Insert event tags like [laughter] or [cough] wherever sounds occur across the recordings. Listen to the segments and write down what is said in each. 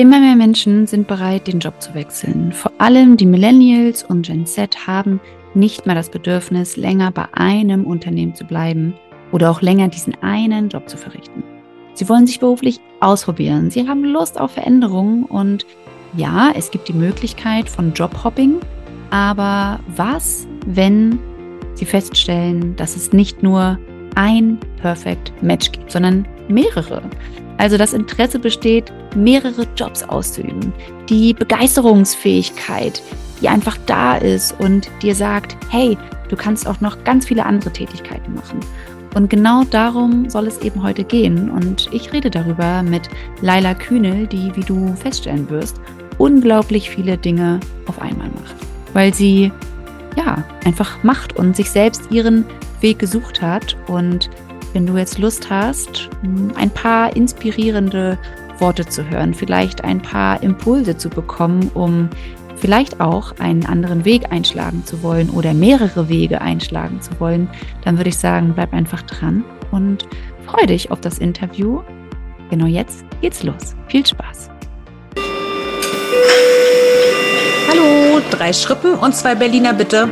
Immer mehr Menschen sind bereit, den Job zu wechseln. Vor allem die Millennials und Gen Z haben nicht mehr das Bedürfnis, länger bei einem Unternehmen zu bleiben oder auch länger diesen einen Job zu verrichten. Sie wollen sich beruflich ausprobieren. Sie haben Lust auf Veränderungen und ja, es gibt die Möglichkeit von Jobhopping, aber was, wenn Sie feststellen, dass es nicht nur ein Perfect Match gibt, sondern mehrere? Also das Interesse besteht, mehrere Jobs auszuüben. Die Begeisterungsfähigkeit, die einfach da ist und dir sagt, hey, du kannst auch noch ganz viele andere Tätigkeiten machen. Und genau darum soll es eben heute gehen. Und ich rede darüber mit Laila Kühnel, die, wie du feststellen wirst, unglaublich viele Dinge auf einmal macht. Weil sie ja einfach macht und sich selbst ihren Weg gesucht hat. Und wenn du jetzt Lust hast, ein paar inspirierende Worte zu hören, vielleicht ein paar Impulse zu bekommen, um vielleicht auch einen anderen Weg einschlagen zu wollen oder mehrere Wege einschlagen zu wollen, dann würde ich sagen, bleib einfach dran und freue dich auf das Interview. Genau jetzt geht's los. Viel Spaß. Hallo, drei Schrippen und zwei Berliner bitte.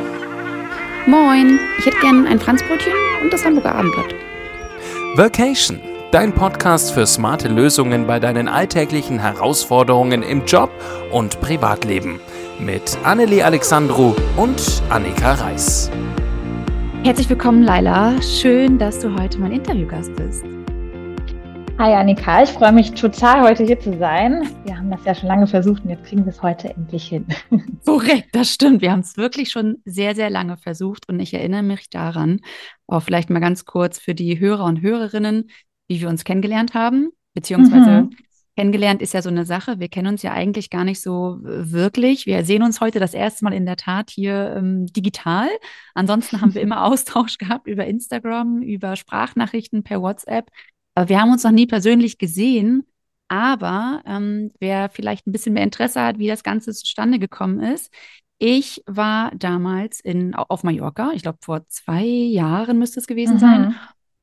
Moin, ich hätte gerne ein Franzbrötchen und das Hamburger Abendblatt. Vacation Dein Podcast für smarte Lösungen bei deinen alltäglichen Herausforderungen im Job und Privatleben mit Annelie Alexandru und Annika Reis. Herzlich willkommen, Laila. Schön, dass du heute mein Interviewgast bist. Hi Annika, ich freue mich total, heute hier zu sein. Wir haben das ja schon lange versucht und jetzt kriegen wir es heute endlich hin. [laughs] Korrekt, das stimmt. Wir haben es wirklich schon sehr, sehr lange versucht und ich erinnere mich daran, auch vielleicht mal ganz kurz für die Hörer und Hörerinnen, wie wir uns kennengelernt haben, beziehungsweise mhm. kennengelernt ist ja so eine Sache. Wir kennen uns ja eigentlich gar nicht so wirklich. Wir sehen uns heute das erste Mal in der Tat hier ähm, digital. Ansonsten haben wir [laughs] immer Austausch gehabt über Instagram, über Sprachnachrichten per WhatsApp. Aber wir haben uns noch nie persönlich gesehen. Aber ähm, wer vielleicht ein bisschen mehr Interesse hat, wie das Ganze zustande gekommen ist, ich war damals in, auf Mallorca, ich glaube vor zwei Jahren müsste es gewesen mhm. sein.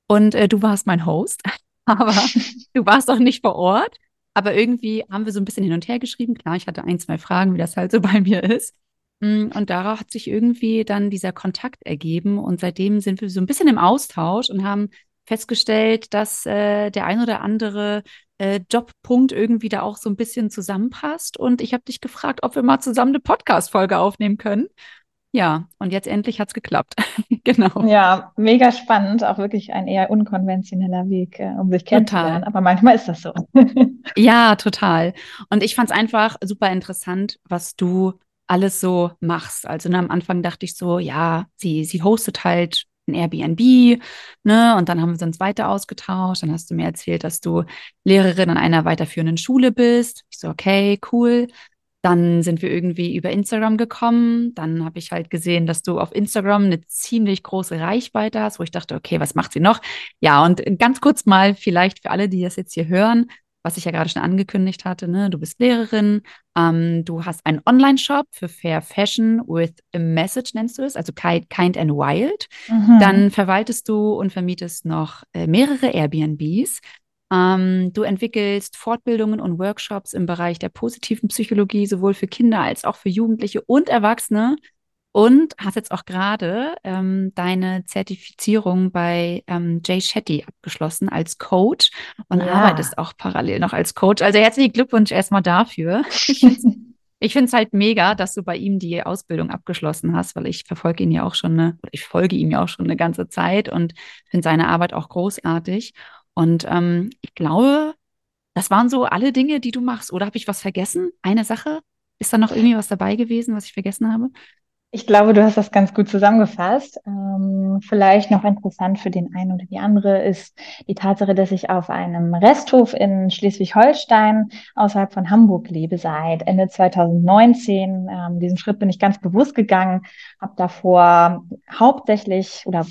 Und äh, du warst mein Host, [laughs] aber [laughs] du warst auch nicht vor Ort. Aber irgendwie haben wir so ein bisschen hin und her geschrieben. Klar, ich hatte ein, zwei Fragen, wie das halt so [laughs] bei mir ist. Mm, und darauf hat sich irgendwie dann dieser Kontakt ergeben. Und seitdem sind wir so ein bisschen im Austausch und haben festgestellt, dass äh, der ein oder andere äh, Jobpunkt irgendwie da auch so ein bisschen zusammenpasst. Und ich habe dich gefragt, ob wir mal zusammen eine Podcast-Folge aufnehmen können. Ja, und jetzt endlich hat es geklappt. [laughs] genau. Ja, mega spannend. Auch wirklich ein eher unkonventioneller Weg, äh, um sich kennenzulernen. Total. Aber manchmal ist das so. [laughs] ja, total. Und ich fand es einfach super interessant, was du alles so machst. Also ne, am Anfang dachte ich so, ja, sie, sie hostet halt ein Airbnb, ne? Und dann haben wir uns weiter ausgetauscht. Dann hast du mir erzählt, dass du Lehrerin an einer weiterführenden Schule bist. Ich so, okay, cool. Dann sind wir irgendwie über Instagram gekommen. Dann habe ich halt gesehen, dass du auf Instagram eine ziemlich große Reichweite hast, wo ich dachte, okay, was macht sie noch? Ja, und ganz kurz mal vielleicht für alle, die das jetzt hier hören, was ich ja gerade schon angekündigt hatte, ne? du bist Lehrerin, ähm, du hast einen Online-Shop für Fair Fashion with a Message, nennst du es, also Kind, and Wild. Mhm. Dann verwaltest du und vermietest noch äh, mehrere Airbnbs. Ähm, du entwickelst Fortbildungen und Workshops im Bereich der positiven Psychologie, sowohl für Kinder als auch für Jugendliche und Erwachsene. Und hast jetzt auch gerade ähm, deine Zertifizierung bei ähm, Jay Shetty abgeschlossen als Coach und ja. arbeitest auch parallel noch als Coach. Also herzlichen Glückwunsch erstmal dafür. [laughs] Ich finde es halt mega, dass du bei ihm die Ausbildung abgeschlossen hast, weil ich verfolge ihn ja auch schon eine, ich folge ihm ja auch schon eine ganze Zeit und finde seine Arbeit auch großartig. Und ähm, ich glaube, das waren so alle Dinge, die du machst. Oder habe ich was vergessen? Eine Sache? Ist da noch irgendwie was dabei gewesen, was ich vergessen habe? Ich glaube, du hast das ganz gut zusammengefasst. Ähm, vielleicht noch interessant für den einen oder die andere ist die Tatsache, dass ich auf einem Resthof in Schleswig-Holstein außerhalb von Hamburg lebe seit Ende 2019. Ähm, diesen Schritt bin ich ganz bewusst gegangen, habe davor hauptsächlich oder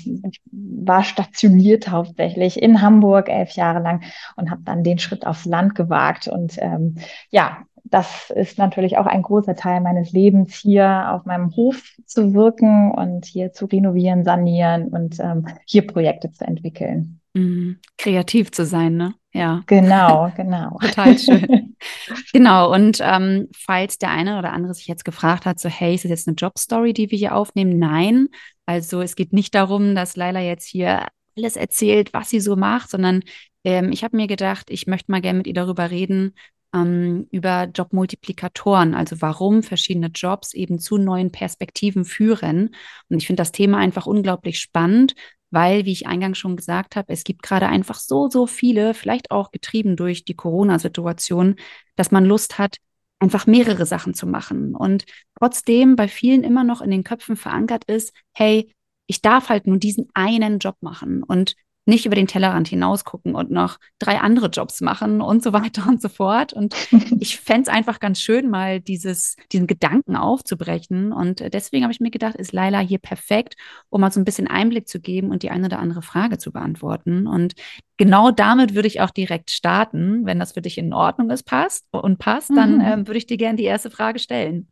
war stationiert hauptsächlich in Hamburg elf Jahre lang und habe dann den Schritt aufs Land gewagt und ähm, ja, das ist natürlich auch ein großer Teil meines Lebens, hier auf meinem Hof zu wirken und hier zu renovieren, sanieren und ähm, hier Projekte zu entwickeln. Mhm. Kreativ zu sein, ne? Ja. Genau, [laughs] genau. Total schön. [laughs] genau. Und ähm, falls der eine oder andere sich jetzt gefragt hat, so, hey, ist das jetzt eine Jobstory, die wir hier aufnehmen? Nein. Also es geht nicht darum, dass Laila jetzt hier alles erzählt, was sie so macht, sondern ähm, ich habe mir gedacht, ich möchte mal gerne mit ihr darüber reden, ähm, über Jobmultiplikatoren, also warum verschiedene Jobs eben zu neuen Perspektiven führen. Und ich finde das Thema einfach unglaublich spannend, weil, wie ich eingangs schon gesagt habe, es gibt gerade einfach so, so viele, vielleicht auch getrieben durch die Corona-Situation, dass man Lust hat, einfach mehrere Sachen zu machen. Und trotzdem bei vielen immer noch in den Köpfen verankert ist, hey, ich darf halt nur diesen einen Job machen. Und nicht über den Tellerrand hinausgucken und noch drei andere Jobs machen und so weiter und so fort. Und [laughs] ich fände es einfach ganz schön, mal dieses, diesen Gedanken aufzubrechen. Und deswegen habe ich mir gedacht, ist Laila hier perfekt, um mal so ein bisschen Einblick zu geben und die eine oder andere Frage zu beantworten. Und genau damit würde ich auch direkt starten. Wenn das für dich in Ordnung ist, passt und passt, dann mhm. ähm, würde ich dir gerne die erste Frage stellen.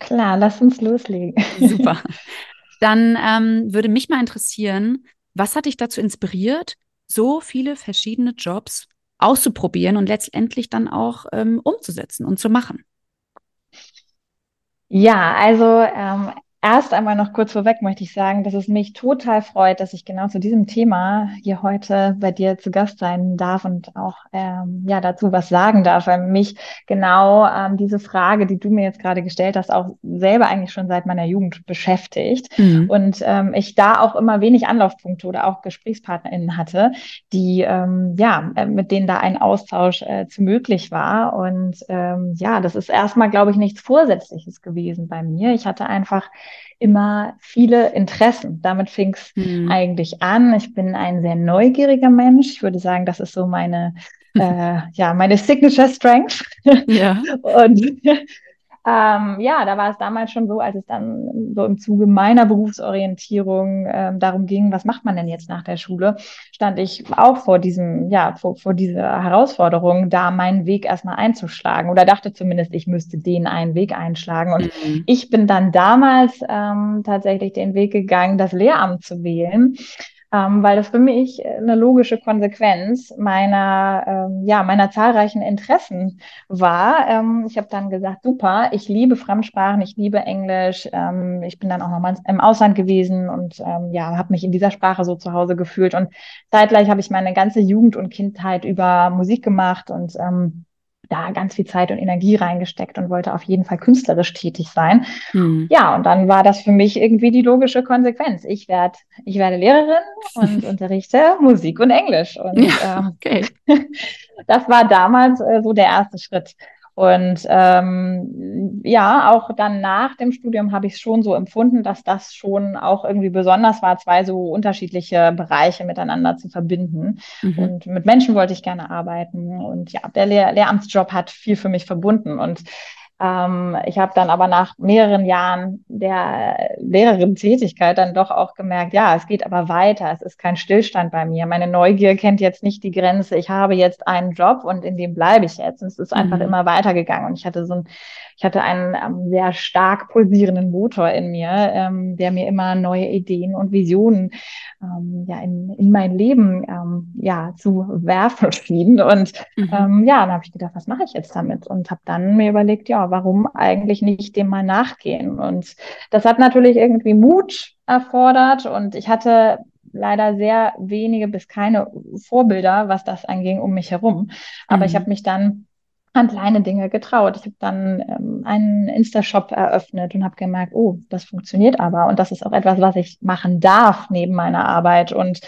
Klar, lass uns loslegen. Super. [laughs] Dann ähm, würde mich mal interessieren, was hat dich dazu inspiriert, so viele verschiedene Jobs auszuprobieren und letztendlich dann auch ähm, umzusetzen und zu machen? Ja, also ähm, Erst einmal noch kurz vorweg möchte ich sagen, dass es mich total freut, dass ich genau zu diesem Thema hier heute bei dir zu Gast sein darf und auch ähm, ja dazu was sagen darf, weil mich genau ähm, diese Frage, die du mir jetzt gerade gestellt hast, auch selber eigentlich schon seit meiner Jugend beschäftigt mhm. und ähm, ich da auch immer wenig Anlaufpunkte oder auch GesprächspartnerInnen hatte, die ähm, ja äh, mit denen da ein Austausch äh, zu möglich war und ähm, ja, das ist erstmal glaube ich nichts Vorsätzliches gewesen bei mir. Ich hatte einfach immer viele Interessen. Damit fing es mhm. eigentlich an. Ich bin ein sehr neugieriger Mensch. Ich würde sagen, das ist so meine, [laughs] äh, ja, meine Signature Strength. Ja. [laughs] Und ähm, ja, da war es damals schon so, als es dann so im Zuge meiner Berufsorientierung ähm, darum ging, was macht man denn jetzt nach der Schule, stand ich auch vor diesem, ja, vor, vor dieser Herausforderung, da meinen Weg erstmal einzuschlagen oder dachte zumindest, ich müsste den einen Weg einschlagen. Und mhm. ich bin dann damals ähm, tatsächlich den Weg gegangen, das Lehramt zu wählen ähm, weil das für mich eine logische Konsequenz meiner, ähm, ja, meiner zahlreichen Interessen war. Ähm, ich habe dann gesagt, super, ich liebe Fremdsprachen, ich liebe Englisch. Ähm, ich bin dann auch nochmal im Ausland gewesen und ähm, ja, habe mich in dieser Sprache so zu Hause gefühlt. Und zeitgleich habe ich meine ganze Jugend und Kindheit über Musik gemacht und ähm, da ganz viel Zeit und Energie reingesteckt und wollte auf jeden Fall künstlerisch tätig sein. Mhm. Ja, und dann war das für mich irgendwie die logische Konsequenz. Ich werde ich werde Lehrerin und [laughs] unterrichte Musik und Englisch. Und ja, okay. ähm, [laughs] das war damals äh, so der erste Schritt. Und ähm, ja, auch dann nach dem Studium habe ich es schon so empfunden, dass das schon auch irgendwie besonders war, zwei so unterschiedliche Bereiche miteinander zu verbinden. Mhm. Und mit Menschen wollte ich gerne arbeiten. Und ja, der Lehr Lehramtsjob hat viel für mich verbunden. Und ähm, ich habe dann aber nach mehreren Jahren der Lehrerin-Tätigkeit dann doch auch gemerkt, ja, es geht aber weiter. Es ist kein Stillstand bei mir. Meine Neugier kennt jetzt nicht die Grenze. Ich habe jetzt einen Job und in dem bleibe ich jetzt. Und es ist einfach mhm. immer weitergegangen. Und ich hatte so ein ich hatte einen ähm, sehr stark pulsierenden Motor in mir, ähm, der mir immer neue Ideen und Visionen ähm, ja, in, in mein Leben ähm, ja, zu werfen schien. Und mhm. ähm, ja, dann habe ich gedacht, was mache ich jetzt damit? Und habe dann mir überlegt, ja, warum eigentlich nicht dem mal nachgehen? Und das hat natürlich irgendwie Mut erfordert. Und ich hatte leider sehr wenige bis keine Vorbilder, was das anging, um mich herum. Aber mhm. ich habe mich dann an kleine Dinge getraut. Ich habe dann ähm, einen Insta-Shop eröffnet und habe gemerkt, oh, das funktioniert aber. Und das ist auch etwas, was ich machen darf neben meiner Arbeit. Und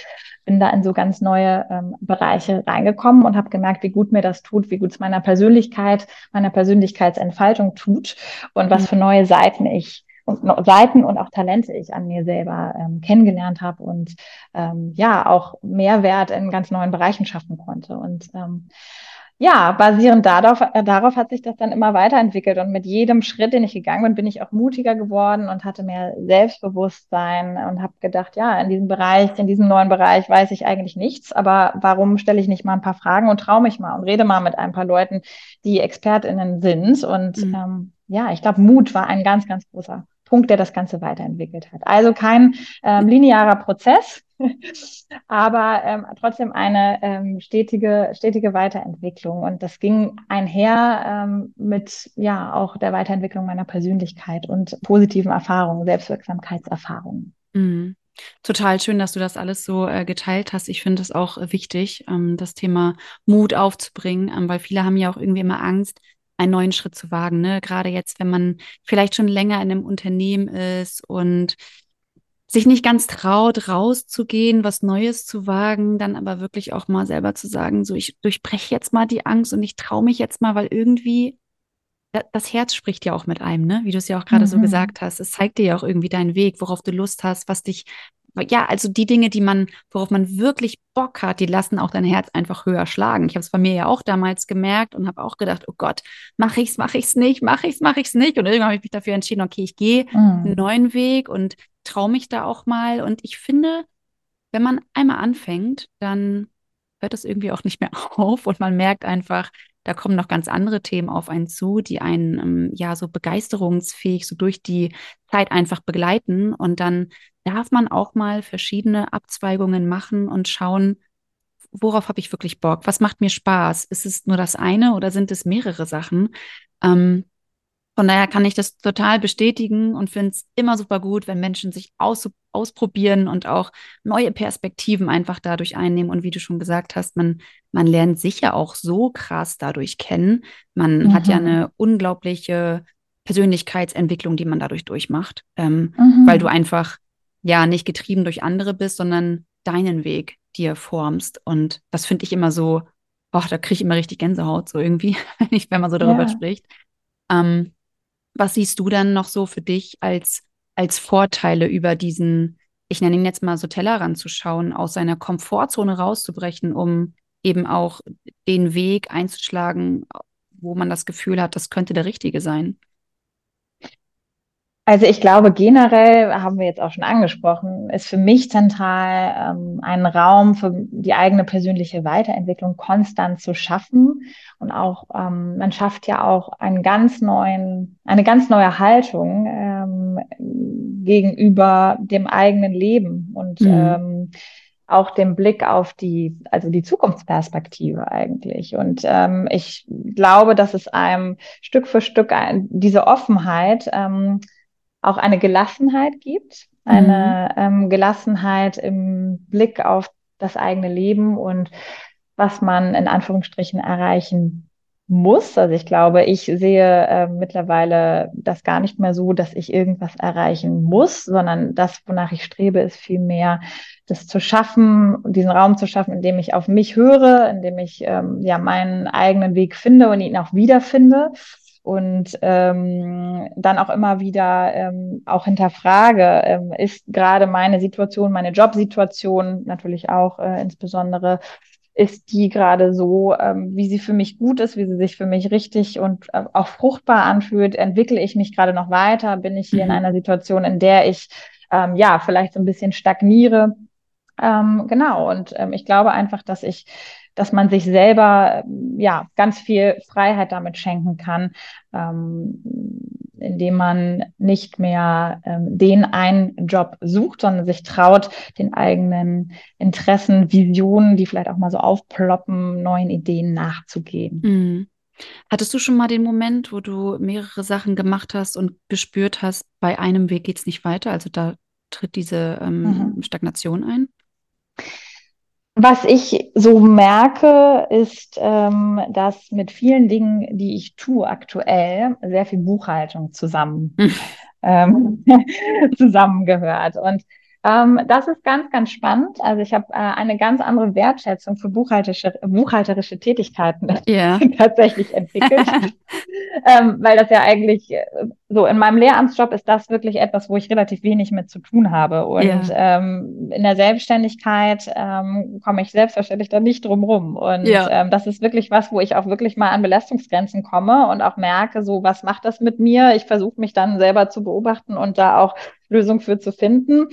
bin da in so ganz neue ähm, Bereiche reingekommen und habe gemerkt, wie gut mir das tut, wie gut es meiner Persönlichkeit, meiner Persönlichkeitsentfaltung tut und was mhm. für neue Seiten ich und Seiten und auch Talente ich an mir selber ähm, kennengelernt habe und ähm, ja auch Mehrwert in ganz neuen Bereichen schaffen konnte. Und ähm, ja, basierend darauf, äh, darauf hat sich das dann immer weiterentwickelt. Und mit jedem Schritt, den ich gegangen bin, bin ich auch mutiger geworden und hatte mehr Selbstbewusstsein und habe gedacht, ja, in diesem Bereich, in diesem neuen Bereich weiß ich eigentlich nichts, aber warum stelle ich nicht mal ein paar Fragen und traue mich mal und rede mal mit ein paar Leuten, die ExpertInnen sind. Und mhm. ähm, ja, ich glaube, Mut war ein ganz, ganz großer Punkt, der das Ganze weiterentwickelt hat. Also kein ähm, linearer Prozess, [laughs] aber ähm, trotzdem eine ähm, stetige, stetige Weiterentwicklung. Und das ging einher ähm, mit ja auch der Weiterentwicklung meiner Persönlichkeit und positiven Erfahrungen, Selbstwirksamkeitserfahrungen. Mhm. Total schön, dass du das alles so äh, geteilt hast. Ich finde es auch wichtig, ähm, das Thema Mut aufzubringen, ähm, weil viele haben ja auch irgendwie immer Angst, einen neuen Schritt zu wagen. Ne? Gerade jetzt, wenn man vielleicht schon länger in einem Unternehmen ist und sich nicht ganz traut, rauszugehen, was Neues zu wagen, dann aber wirklich auch mal selber zu sagen, so ich durchbreche jetzt mal die Angst und ich traue mich jetzt mal, weil irgendwie das Herz spricht ja auch mit einem, ne? Wie du es ja auch gerade mhm. so gesagt hast. Es zeigt dir ja auch irgendwie deinen Weg, worauf du Lust hast, was dich ja, also die Dinge, die man, worauf man wirklich Bock hat, die lassen auch dein Herz einfach höher schlagen. Ich habe es bei mir ja auch damals gemerkt und habe auch gedacht, oh Gott, mache ich's, mache ich's nicht, mache ich's, mache ich's nicht. Und irgendwann habe ich mich dafür entschieden, okay, ich gehe mhm. einen neuen Weg und traue mich da auch mal. Und ich finde, wenn man einmal anfängt, dann hört das irgendwie auch nicht mehr [laughs] auf und man merkt einfach, da kommen noch ganz andere Themen auf einen zu, die einen ähm, ja so begeisterungsfähig so durch die Zeit einfach begleiten. Und dann darf man auch mal verschiedene Abzweigungen machen und schauen, worauf habe ich wirklich Bock? Was macht mir Spaß? Ist es nur das eine oder sind es mehrere Sachen? Ähm, von daher kann ich das total bestätigen und finde es immer super gut, wenn Menschen sich aus, ausprobieren und auch neue Perspektiven einfach dadurch einnehmen. Und wie du schon gesagt hast, man, man lernt sich ja auch so krass dadurch kennen. Man mhm. hat ja mhm. eine unglaubliche Persönlichkeitsentwicklung, die man dadurch durchmacht, ähm, mhm. weil du einfach ja nicht getrieben durch andere bist, sondern deinen Weg dir formst. Und das finde ich immer so, boah, da kriege ich immer richtig Gänsehaut, so irgendwie, [laughs] wenn man so darüber ja. spricht. Ähm, was siehst du dann noch so für dich als, als Vorteile über diesen, ich nenne ihn jetzt mal so Tellerrand zu schauen, aus seiner Komfortzone rauszubrechen, um eben auch den Weg einzuschlagen, wo man das Gefühl hat, das könnte der richtige sein? Also ich glaube, generell haben wir jetzt auch schon angesprochen, ist für mich zentral, ähm, einen Raum für die eigene persönliche Weiterentwicklung konstant zu schaffen. Und auch, ähm, man schafft ja auch einen ganz neuen, eine ganz neue Haltung ähm, gegenüber dem eigenen Leben und mhm. ähm, auch dem Blick auf die, also die Zukunftsperspektive eigentlich. Und ähm, ich glaube, dass es einem Stück für Stück diese Offenheit ähm, auch eine Gelassenheit gibt, eine mhm. ähm, Gelassenheit im Blick auf das eigene Leben und was man in Anführungsstrichen erreichen muss. Also ich glaube, ich sehe äh, mittlerweile das gar nicht mehr so, dass ich irgendwas erreichen muss, sondern das, wonach ich strebe, ist vielmehr das zu schaffen, diesen Raum zu schaffen, in dem ich auf mich höre, in dem ich ähm, ja meinen eigenen Weg finde und ihn auch wiederfinde und ähm, dann auch immer wieder ähm, auch hinterfrage, ähm, ist gerade meine Situation, meine Jobsituation natürlich auch äh, insbesondere, ist die gerade so, ähm, wie sie für mich gut ist, wie sie sich für mich richtig und äh, auch fruchtbar anfühlt? Entwickle ich mich gerade noch weiter? Bin ich hier mhm. in einer Situation, in der ich ähm, ja vielleicht so ein bisschen stagniere? Ähm, genau, und ähm, ich glaube einfach, dass ich dass man sich selber ja ganz viel Freiheit damit schenken kann, ähm, indem man nicht mehr ähm, den einen Job sucht, sondern sich traut, den eigenen Interessen, Visionen, die vielleicht auch mal so aufploppen, neuen Ideen nachzugehen. Mhm. Hattest du schon mal den Moment, wo du mehrere Sachen gemacht hast und gespürt hast, bei einem Weg geht es nicht weiter? Also da tritt diese ähm, mhm. Stagnation ein? Was ich so merke, ist, ähm, dass mit vielen Dingen, die ich tue aktuell, sehr viel Buchhaltung zusammen hm. ähm, [laughs] zusammengehört. Und ähm, das ist ganz, ganz spannend. Also ich habe äh, eine ganz andere Wertschätzung für buchhalterische, buchhalterische Tätigkeiten [laughs] yeah. tatsächlich entwickelt. [laughs] ähm, weil das ja eigentlich äh, so in meinem Lehramtsjob ist das wirklich etwas, wo ich relativ wenig mit zu tun habe. Und ja. ähm, in der Selbstständigkeit ähm, komme ich selbstverständlich da nicht drum rum. Und ja. ähm, das ist wirklich was, wo ich auch wirklich mal an Belastungsgrenzen komme und auch merke, so was macht das mit mir? Ich versuche mich dann selber zu beobachten und da auch Lösungen für zu finden.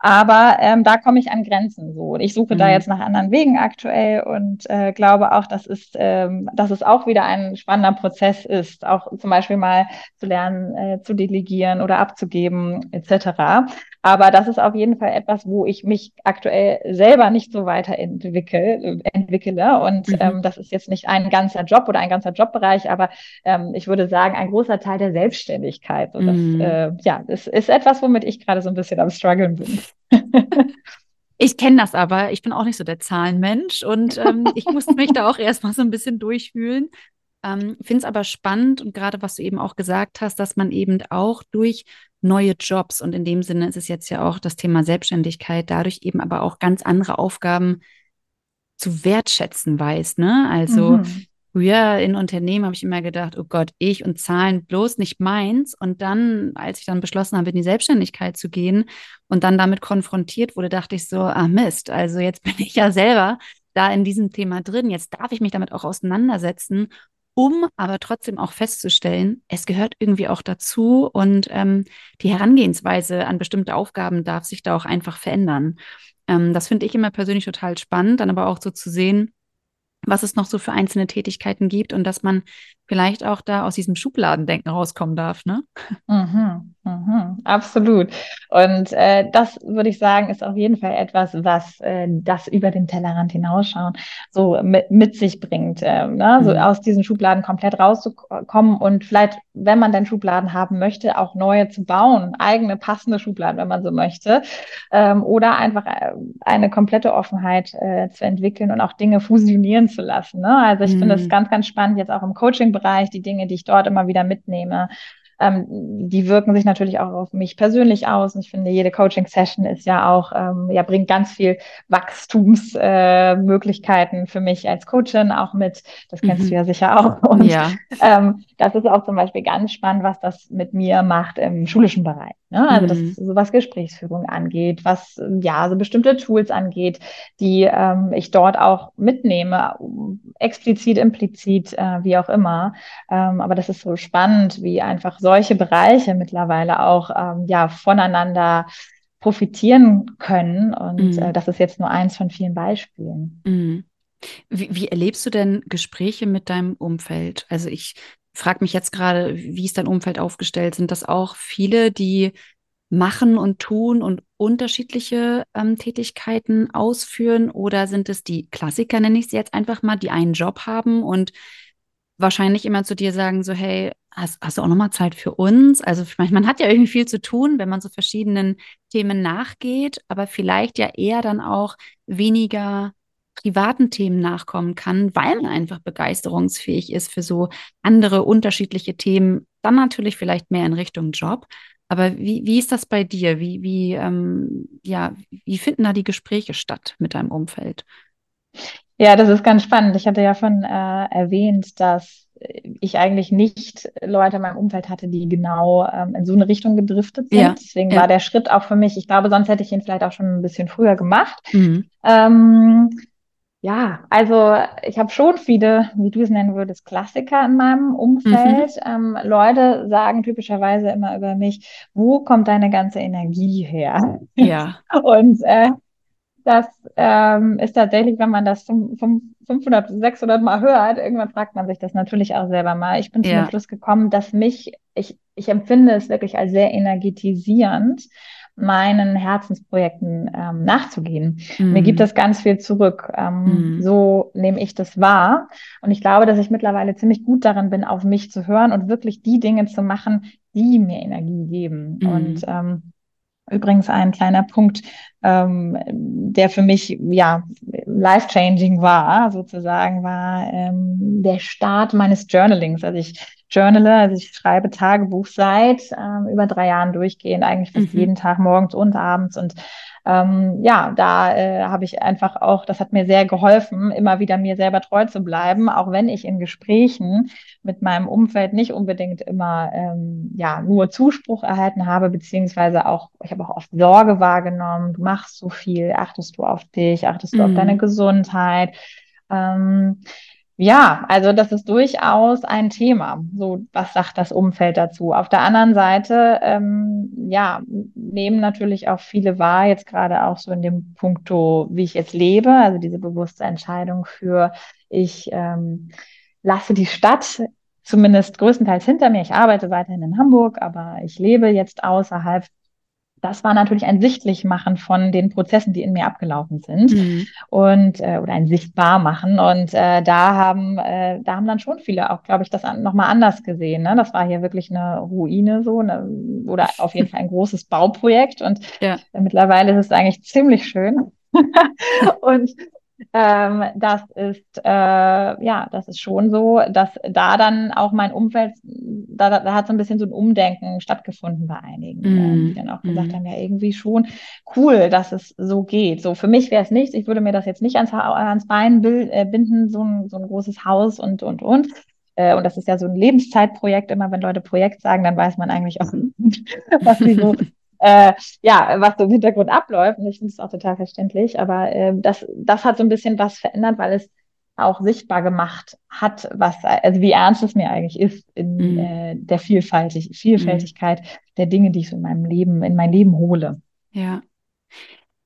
Aber ähm, da komme ich an Grenzen so. Und ich suche mhm. da jetzt nach anderen Wegen aktuell und äh, glaube auch, dass es, ähm, dass es auch wieder ein spannender Prozess ist, auch zum Beispiel mal zu lernen, äh, zu delegieren oder abzugeben etc. Aber das ist auf jeden Fall etwas, wo ich mich aktuell selber nicht so weiterentwickle entwickle. Und mhm. ähm, das ist jetzt nicht ein ganzer Job oder ein ganzer Jobbereich, aber ähm, ich würde sagen, ein großer Teil der Selbstständigkeit. Und das, mhm. äh, ja, das ist etwas, womit ich gerade so ein bisschen am struggeln bin. [laughs] Ich kenne das aber, ich bin auch nicht so der Zahlenmensch und ähm, ich musste mich da auch erstmal so ein bisschen durchfühlen. Ähm, Finde es aber spannend und gerade was du eben auch gesagt hast, dass man eben auch durch neue Jobs und in dem Sinne ist es jetzt ja auch das Thema Selbstständigkeit, dadurch eben aber auch ganz andere Aufgaben zu wertschätzen weiß. Ne? Also mhm. Früher in Unternehmen habe ich immer gedacht, oh Gott, ich und Zahlen bloß nicht meins. Und dann, als ich dann beschlossen habe, in die Selbstständigkeit zu gehen und dann damit konfrontiert wurde, dachte ich so, ah Mist, also jetzt [laughs] bin ich ja selber da in diesem Thema drin. Jetzt darf ich mich damit auch auseinandersetzen um aber trotzdem auch festzustellen, es gehört irgendwie auch dazu und ähm, die Herangehensweise an bestimmte Aufgaben darf sich da auch einfach verändern. Ähm, das finde ich immer persönlich total spannend, dann aber auch so zu sehen, was es noch so für einzelne Tätigkeiten gibt und dass man vielleicht auch da aus diesem Schubladendenken rauskommen darf, ne? Mhm, mhm, absolut. Und äh, das würde ich sagen, ist auf jeden Fall etwas, was äh, das über den Tellerrand hinausschauen so mit, mit sich bringt, äh, ne? so mhm. aus diesen Schubladen komplett rauszukommen und vielleicht, wenn man denn Schubladen haben möchte, auch neue zu bauen, eigene passende Schubladen, wenn man so möchte, ähm, oder einfach äh, eine komplette Offenheit äh, zu entwickeln und auch Dinge fusionieren zu lassen. Ne? Also ich finde es mhm. ganz, ganz spannend jetzt auch im Coaching Bereich, die Dinge, die ich dort immer wieder mitnehme, ähm, die wirken sich natürlich auch auf mich persönlich aus. Und ich finde, jede Coaching-Session ist ja auch, ähm, ja, bringt ganz viel Wachstumsmöglichkeiten äh, für mich als Coachin auch mit. Das kennst mhm. du ja sicher auch. [laughs] Und ja. ähm, das ist auch zum Beispiel ganz spannend, was das mit mir macht im schulischen Bereich. Ne? Also mhm. das so was Gesprächsführung angeht, was ja so bestimmte Tools angeht, die ähm, ich dort auch mitnehme, explizit, implizit, äh, wie auch immer. Ähm, aber das ist so spannend, wie einfach solche Bereiche mittlerweile auch ähm, ja voneinander profitieren können. Und mhm. äh, das ist jetzt nur eins von vielen Beispielen. Mhm. Wie, wie, erlebst du denn Gespräche mit deinem Umfeld? Also ich frage mich jetzt gerade, wie ist dein Umfeld aufgestellt? Sind das auch viele, die machen und tun und unterschiedliche ähm, Tätigkeiten ausführen? Oder sind es die Klassiker, nenne ich sie jetzt einfach mal, die einen Job haben und wahrscheinlich immer zu dir sagen, so, hey, hast, hast du auch nochmal Zeit für uns? Also man, man hat ja irgendwie viel zu tun, wenn man so verschiedenen Themen nachgeht, aber vielleicht ja eher dann auch weniger privaten Themen nachkommen kann, weil man einfach begeisterungsfähig ist für so andere unterschiedliche Themen, dann natürlich vielleicht mehr in Richtung Job. Aber wie, wie ist das bei dir? Wie, wie, ähm, ja, wie finden da die Gespräche statt mit deinem Umfeld? Ja, das ist ganz spannend. Ich hatte ja schon äh, erwähnt, dass ich eigentlich nicht Leute in meinem Umfeld hatte, die genau ähm, in so eine Richtung gedriftet sind. Ja, Deswegen ja. war der Schritt auch für mich, ich glaube, sonst hätte ich ihn vielleicht auch schon ein bisschen früher gemacht. Mhm. Ähm, ja, also ich habe schon viele, wie du es nennen würdest, Klassiker in meinem Umfeld. Mhm. Ähm, Leute sagen typischerweise immer über mich, wo kommt deine ganze Energie her? Ja. [laughs] Und äh, das ähm, ist tatsächlich, wenn man das 500, 600 Mal hört, irgendwann fragt man sich das natürlich auch selber mal. Ich bin ja. zum Schluss gekommen, dass mich, ich, ich empfinde es wirklich als sehr energetisierend, meinen Herzensprojekten ähm, nachzugehen. Mhm. Mir gibt das ganz viel zurück. Ähm, mhm. So nehme ich das wahr. Und ich glaube, dass ich mittlerweile ziemlich gut darin bin, auf mich zu hören und wirklich die Dinge zu machen, die mir Energie geben. Mhm. Und ähm, übrigens ein kleiner Punkt, ähm, der für mich ja life-changing war, sozusagen, war ähm, der Start meines Journalings. Also ich journale, also ich schreibe Tagebuch seit ähm, über drei Jahren durchgehend, eigentlich fast mhm. jeden Tag morgens und abends und ähm, ja, da äh, habe ich einfach auch, das hat mir sehr geholfen, immer wieder mir selber treu zu bleiben, auch wenn ich in Gesprächen mit meinem Umfeld nicht unbedingt immer ähm, ja nur Zuspruch erhalten habe, beziehungsweise auch, ich habe auch oft Sorge wahrgenommen, du machst so viel, achtest du auf dich, achtest du mhm. auf deine Gesundheit. Ähm, ja, also das ist durchaus ein Thema. So, was sagt das Umfeld dazu? Auf der anderen Seite, ähm, ja, nehmen natürlich auch viele wahr, jetzt gerade auch so in dem Punkto, wie ich jetzt lebe, also diese bewusste Entscheidung für, ich ähm, lasse die Stadt zumindest größtenteils hinter mir. Ich arbeite weiterhin in Hamburg, aber ich lebe jetzt außerhalb das war natürlich ein Sichtlichmachen von den Prozessen, die in mir abgelaufen sind mhm. und äh, oder ein Sichtbarmachen. Und äh, da haben äh, da haben dann schon viele auch, glaube ich, das an, nochmal anders gesehen. Ne? Das war hier wirklich eine Ruine so eine, oder auf jeden Fall ein großes Bauprojekt. Und ja. mittlerweile ist es eigentlich ziemlich schön. [laughs] und ähm, das ist, äh, ja, das ist schon so, dass da dann auch mein Umfeld, da, da hat so ein bisschen so ein Umdenken stattgefunden bei einigen, mm. die dann auch gesagt mm. haben, ja, irgendwie schon cool, dass es so geht. So, für mich wäre es nichts, ich würde mir das jetzt nicht ans, ans Bein äh, binden, so ein, so ein großes Haus und, und, und. Äh, und das ist ja so ein Lebenszeitprojekt. Immer wenn Leute Projekt sagen, dann weiß man eigentlich auch, [laughs] was sie so [laughs] äh, ja, was so im Hintergrund abläuft. Und ich finde es auch total verständlich. Aber äh, das, das hat so ein bisschen was verändert, weil es auch sichtbar gemacht hat, was, also wie ernst es mir eigentlich ist in mhm. äh, der Vielfaltig Vielfältigkeit mhm. der Dinge, die ich so in meinem Leben, in mein Leben hole. Ja.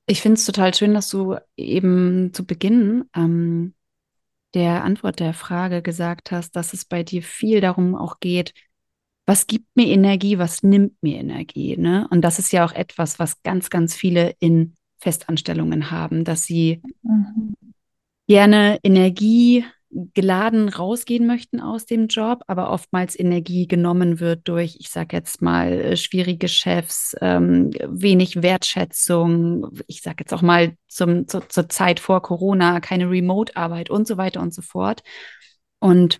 Ich finde es total schön, dass du eben zu Beginn ähm, der Antwort der Frage gesagt hast, dass es bei dir viel darum auch geht, was gibt mir Energie, was nimmt mir Energie. Ne? Und das ist ja auch etwas, was ganz, ganz viele in Festanstellungen haben, dass sie mhm. gerne Energie geladen rausgehen möchten aus dem Job, aber oftmals Energie genommen wird durch, ich sage jetzt mal, äh, schwierige Chefs, ähm, wenig Wertschätzung, ich sage jetzt auch mal zum, zu, zur Zeit vor Corona, keine Remote-Arbeit und so weiter und so fort. Und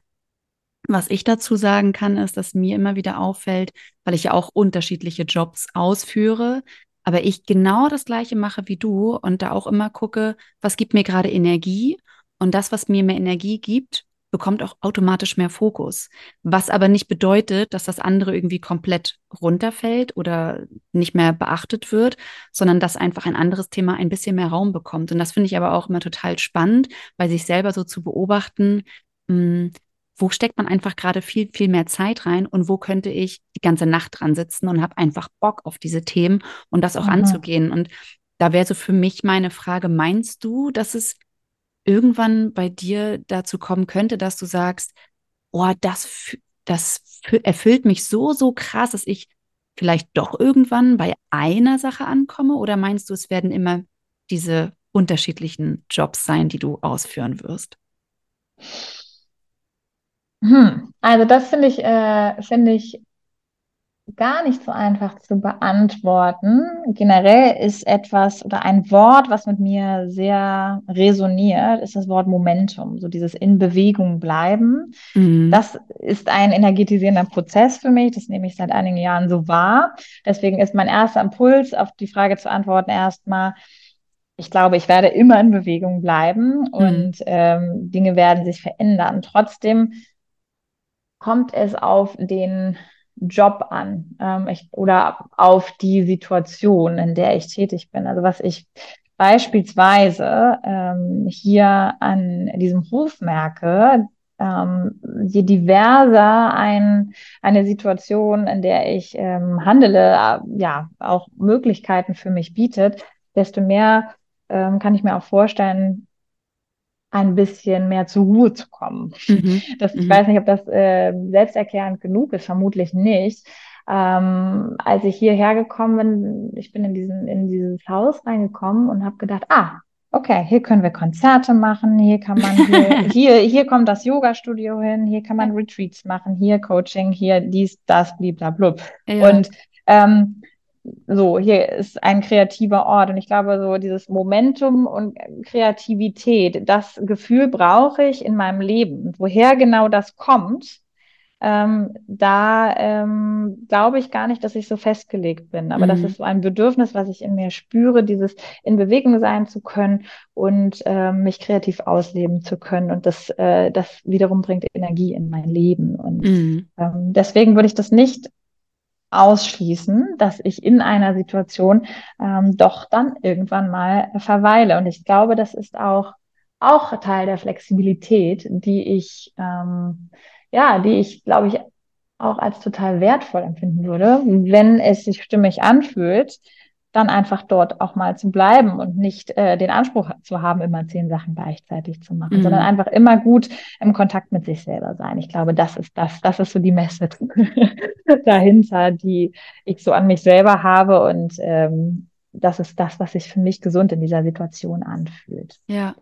was ich dazu sagen kann, ist, dass mir immer wieder auffällt, weil ich ja auch unterschiedliche Jobs ausführe, aber ich genau das Gleiche mache wie du und da auch immer gucke, was gibt mir gerade Energie und das, was mir mehr Energie gibt, bekommt auch automatisch mehr Fokus. Was aber nicht bedeutet, dass das andere irgendwie komplett runterfällt oder nicht mehr beachtet wird, sondern dass einfach ein anderes Thema ein bisschen mehr Raum bekommt. Und das finde ich aber auch immer total spannend, weil sich selber so zu beobachten, mh, hm, wo steckt man einfach gerade viel, viel mehr Zeit rein und wo könnte ich die ganze Nacht dran sitzen und habe einfach Bock auf diese Themen und das auch mhm. anzugehen. Und da wäre so für mich meine Frage, meinst du, dass es irgendwann bei dir dazu kommen könnte, dass du sagst, oh, das, das erfüllt mich so, so krass, dass ich vielleicht doch irgendwann bei einer Sache ankomme? Oder meinst du, es werden immer diese unterschiedlichen Jobs sein, die du ausführen wirst? Hm. Also das finde ich, äh, finde ich gar nicht so einfach zu beantworten. Generell ist etwas oder ein Wort, was mit mir sehr resoniert, ist das Wort Momentum, so dieses in Bewegung bleiben. Mhm. Das ist ein energetisierender Prozess für mich, das nehme ich seit einigen Jahren so wahr. Deswegen ist mein erster Impuls, auf die Frage zu antworten, erstmal, ich glaube, ich werde immer in Bewegung bleiben mhm. und ähm, Dinge werden sich verändern. Trotzdem kommt es auf den Job an ähm, ich, oder auf die Situation, in der ich tätig bin. Also was ich beispielsweise ähm, hier an diesem Hof merke, ähm, je diverser ein, eine Situation, in der ich ähm, handele, äh, ja, auch Möglichkeiten für mich bietet, desto mehr ähm, kann ich mir auch vorstellen, ein bisschen mehr zur Ruhe zu kommen. Mhm. [laughs] Das, ich mhm. weiß nicht, ob das äh, selbsterklärend genug ist, vermutlich nicht. Ähm, als ich hierher gekommen bin, ich bin in, diesen, in dieses Haus reingekommen und habe gedacht, ah, okay, hier können wir Konzerte machen, hier kann man, [laughs] hier, hier, hier kommt das Yoga-Studio hin, hier kann man Retreats machen, hier Coaching, hier dies, das, blablabla. Ja. Und ähm, so, hier ist ein kreativer Ort. Und ich glaube, so dieses Momentum und Kreativität, das Gefühl brauche ich in meinem Leben. Woher genau das kommt, ähm, da ähm, glaube ich gar nicht, dass ich so festgelegt bin. Aber mhm. das ist so ein Bedürfnis, was ich in mir spüre, dieses in Bewegung sein zu können und äh, mich kreativ ausleben zu können. Und das, äh, das wiederum bringt Energie in mein Leben. Und mhm. ähm, deswegen würde ich das nicht ausschließen, dass ich in einer Situation ähm, doch dann irgendwann mal verweile. Und ich glaube, das ist auch auch Teil der Flexibilität, die ich ähm, ja, die ich glaube ich auch als total wertvoll empfinden würde, wenn es sich stimmig anfühlt, dann einfach dort auch mal zu bleiben und nicht äh, den Anspruch zu haben, immer zehn Sachen gleichzeitig zu machen, mhm. sondern einfach immer gut im Kontakt mit sich selber sein. Ich glaube, das ist das, das ist so die Message [laughs] dahinter, die ich so an mich selber habe und ähm, das ist das, was sich für mich gesund in dieser Situation anfühlt. Ja,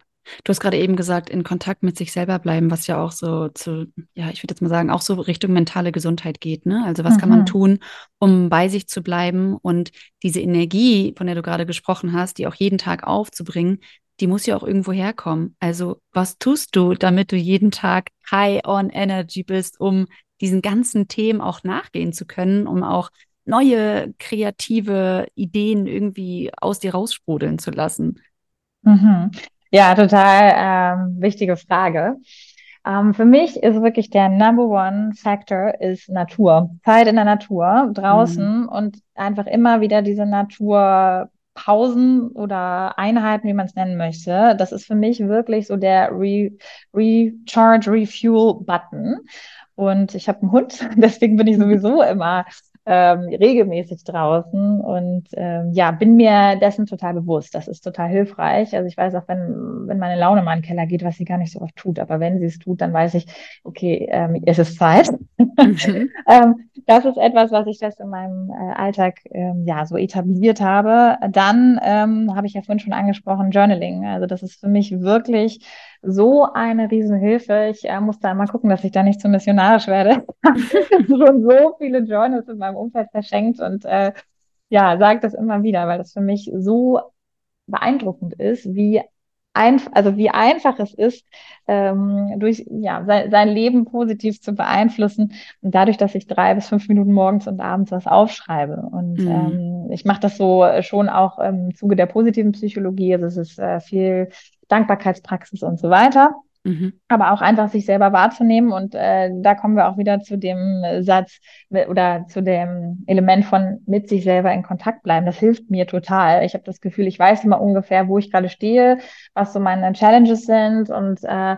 Du hast gerade eben gesagt, in Kontakt mit sich selber bleiben, was ja auch so zu, ja, ich würde jetzt mal sagen, auch so Richtung mentale Gesundheit geht. Ne? Also was mhm. kann man mhm. tun, um bei sich zu bleiben und diese Energie, von der du gerade gesprochen hast, die auch jeden Tag aufzubringen, die muss ja auch irgendwo herkommen. Also was tust du, damit du jeden Tag high on energy bist, um diesen ganzen Themen auch nachgehen zu können, um auch neue kreative Ideen irgendwie aus dir raussprudeln zu lassen? Mhm. Ja, total ähm, wichtige Frage. Ähm, für mich ist wirklich der Number One Factor ist Natur. Zeit in der Natur, draußen mhm. und einfach immer wieder diese Naturpausen oder Einheiten, wie man es nennen möchte. Das ist für mich wirklich so der Re Recharge, Refuel Button. Und ich habe einen Hund, [laughs] deswegen bin ich sowieso immer ähm, regelmäßig draußen und ähm, ja, bin mir dessen total bewusst. Das ist total hilfreich. Also ich weiß auch, wenn, wenn meine Laune mal in den Keller geht, was sie gar nicht so oft tut, aber wenn sie es tut, dann weiß ich, okay, ähm, es ist Zeit. Mhm. [laughs] ähm, das ist etwas, was ich fest in meinem äh, Alltag ähm, ja so etabliert habe. Dann ähm, habe ich ja vorhin schon angesprochen, Journaling. Also das ist für mich wirklich so eine Riesenhilfe. Ich äh, muss da mal gucken, dass ich da nicht zu missionarisch werde. [laughs] schon so viele Journals in meinem Umfeld verschenkt und äh, ja, sage das immer wieder, weil das für mich so beeindruckend ist, wie ein, also wie einfach es ist, ähm, durch ja, sein, sein Leben positiv zu beeinflussen und dadurch, dass ich drei bis fünf Minuten morgens und abends was aufschreibe. Und mhm. ähm, ich mache das so schon auch im Zuge der positiven Psychologie. Also es ist äh, viel Dankbarkeitspraxis und so weiter. Mhm. Aber auch einfach sich selber wahrzunehmen. Und äh, da kommen wir auch wieder zu dem Satz oder zu dem Element von mit sich selber in Kontakt bleiben. Das hilft mir total. Ich habe das Gefühl, ich weiß immer ungefähr, wo ich gerade stehe, was so meine Challenges sind und äh,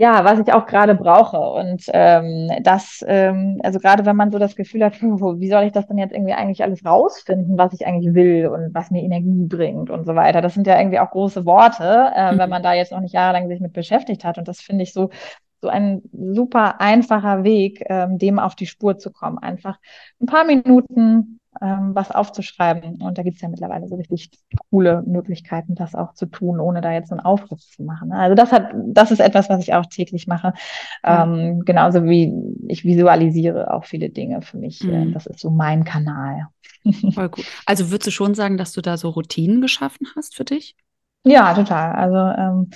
ja, was ich auch gerade brauche. Und ähm, das, ähm, also gerade wenn man so das Gefühl hat, wie soll ich das denn jetzt irgendwie eigentlich alles rausfinden, was ich eigentlich will und was mir Energie bringt und so weiter. Das sind ja irgendwie auch große Worte, äh, mhm. wenn man da jetzt noch nicht jahrelang sich mit beschäftigt hat. Und das finde ich so, so ein super einfacher Weg, ähm, dem auf die Spur zu kommen. Einfach ein paar Minuten ähm, was aufzuschreiben. Und da gibt es ja mittlerweile so richtig coole Möglichkeiten, das auch zu tun, ohne da jetzt einen Aufruf zu machen. Ne? Also das hat, das ist etwas, was ich auch täglich mache. Ähm, genauso wie ich visualisiere auch viele Dinge für mich. Äh, mhm. Das ist so mein Kanal. [laughs] Voll gut. Also würdest du schon sagen, dass du da so Routinen geschaffen hast für dich? Ja, total. Also ähm,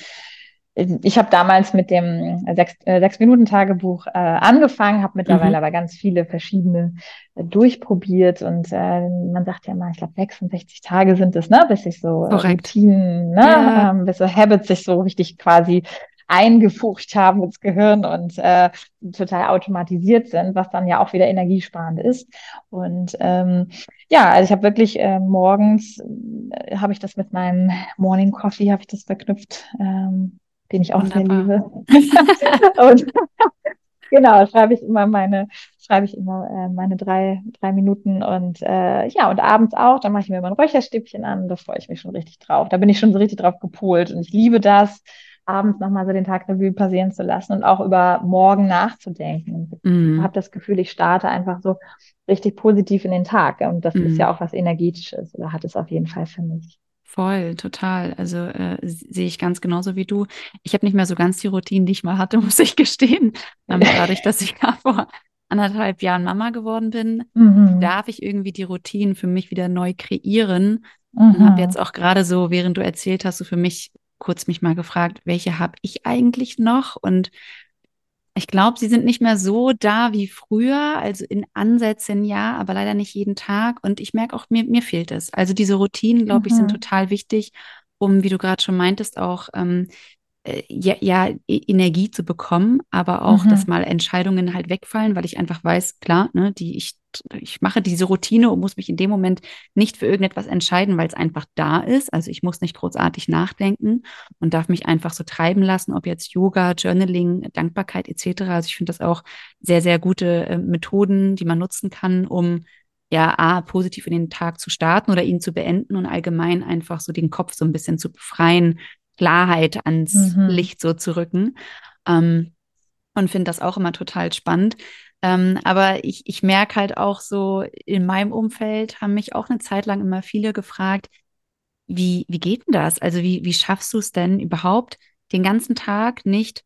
ich habe damals mit dem sechs, äh, sechs Minuten Tagebuch äh, angefangen, habe mittlerweile mhm. aber ganz viele verschiedene äh, durchprobiert und äh, man sagt ja mal, ich glaube 66 Tage sind es, ne, bis sich so äh, Routinen, ne, ja. ähm, bis so Habits sich so richtig quasi eingefurcht haben ins Gehirn und äh, total automatisiert sind, was dann ja auch wieder energiesparend ist. Und ähm, ja, also ich habe wirklich äh, morgens äh, habe ich das mit meinem Morning Coffee habe ich das verknüpft. Ähm, den ich auch Wunderbar. sehr liebe. [laughs] und [laughs] genau, schreibe ich immer meine, schreibe ich immer äh, meine drei, drei Minuten und äh, ja, und abends auch, dann mache ich mir immer ein Räucherstäbchen an, da freue ich mich schon richtig drauf. Da bin ich schon so richtig drauf gepolt und ich liebe das, abends nochmal so den Tag Revue passieren zu lassen und auch über morgen nachzudenken. Mm. Ich habe das Gefühl, ich starte einfach so richtig positiv in den Tag und das mm. ist mhm. ja auch was Energetisches oder hat es auf jeden Fall für mich. Voll, total. Also äh, sehe ich ganz genauso wie du. Ich habe nicht mehr so ganz die Routinen, die ich mal hatte, [laughs] muss ich gestehen. Dadurch, dass ich da vor anderthalb Jahren Mama geworden bin, mhm. darf ich irgendwie die Routinen für mich wieder neu kreieren. Mhm. Und habe jetzt auch gerade so, während du erzählt hast, so für mich kurz mich mal gefragt, welche habe ich eigentlich noch? Und Ich glaube, sie sind nicht mehr so da wie früher, also in Ansätzen ja, aber leider nicht jeden Tag. Und ich merke auch, mir, mir fehlt es. Also diese Routinen, glaube ich, sind Mhm. total wichtig, um, wie du gerade schon meintest, auch ähm, äh, ja, ja, E- Energie zu bekommen, aber auch, dass Mhm. mal Entscheidungen halt wegfallen, weil ich einfach weiß, klar, ne, die ich, ich mache diese Routine und muss mich in dem Moment nicht für irgendetwas entscheiden, weil es einfach da ist. Also ich muss nicht großartig nachdenken und darf mich einfach so treiben lassen, ob jetzt Yoga, Journaling, Dankbarkeit etc. Also ich finde das auch sehr, sehr gute äh, Methoden, die man nutzen kann, um ja, A, positiv in den Tag zu starten oder ihn zu beenden und allgemein einfach so den Kopf so ein bisschen zu befreien, Klarheit ans Mhm. Licht so zu rücken. Ähm, und finde das auch immer total spannend. Ähm, aber ich, ich merke halt auch so, in meinem Umfeld haben mich auch eine Zeit lang immer viele gefragt, wie, wie geht denn das? Also wie, wie schaffst du es denn überhaupt, den ganzen Tag nicht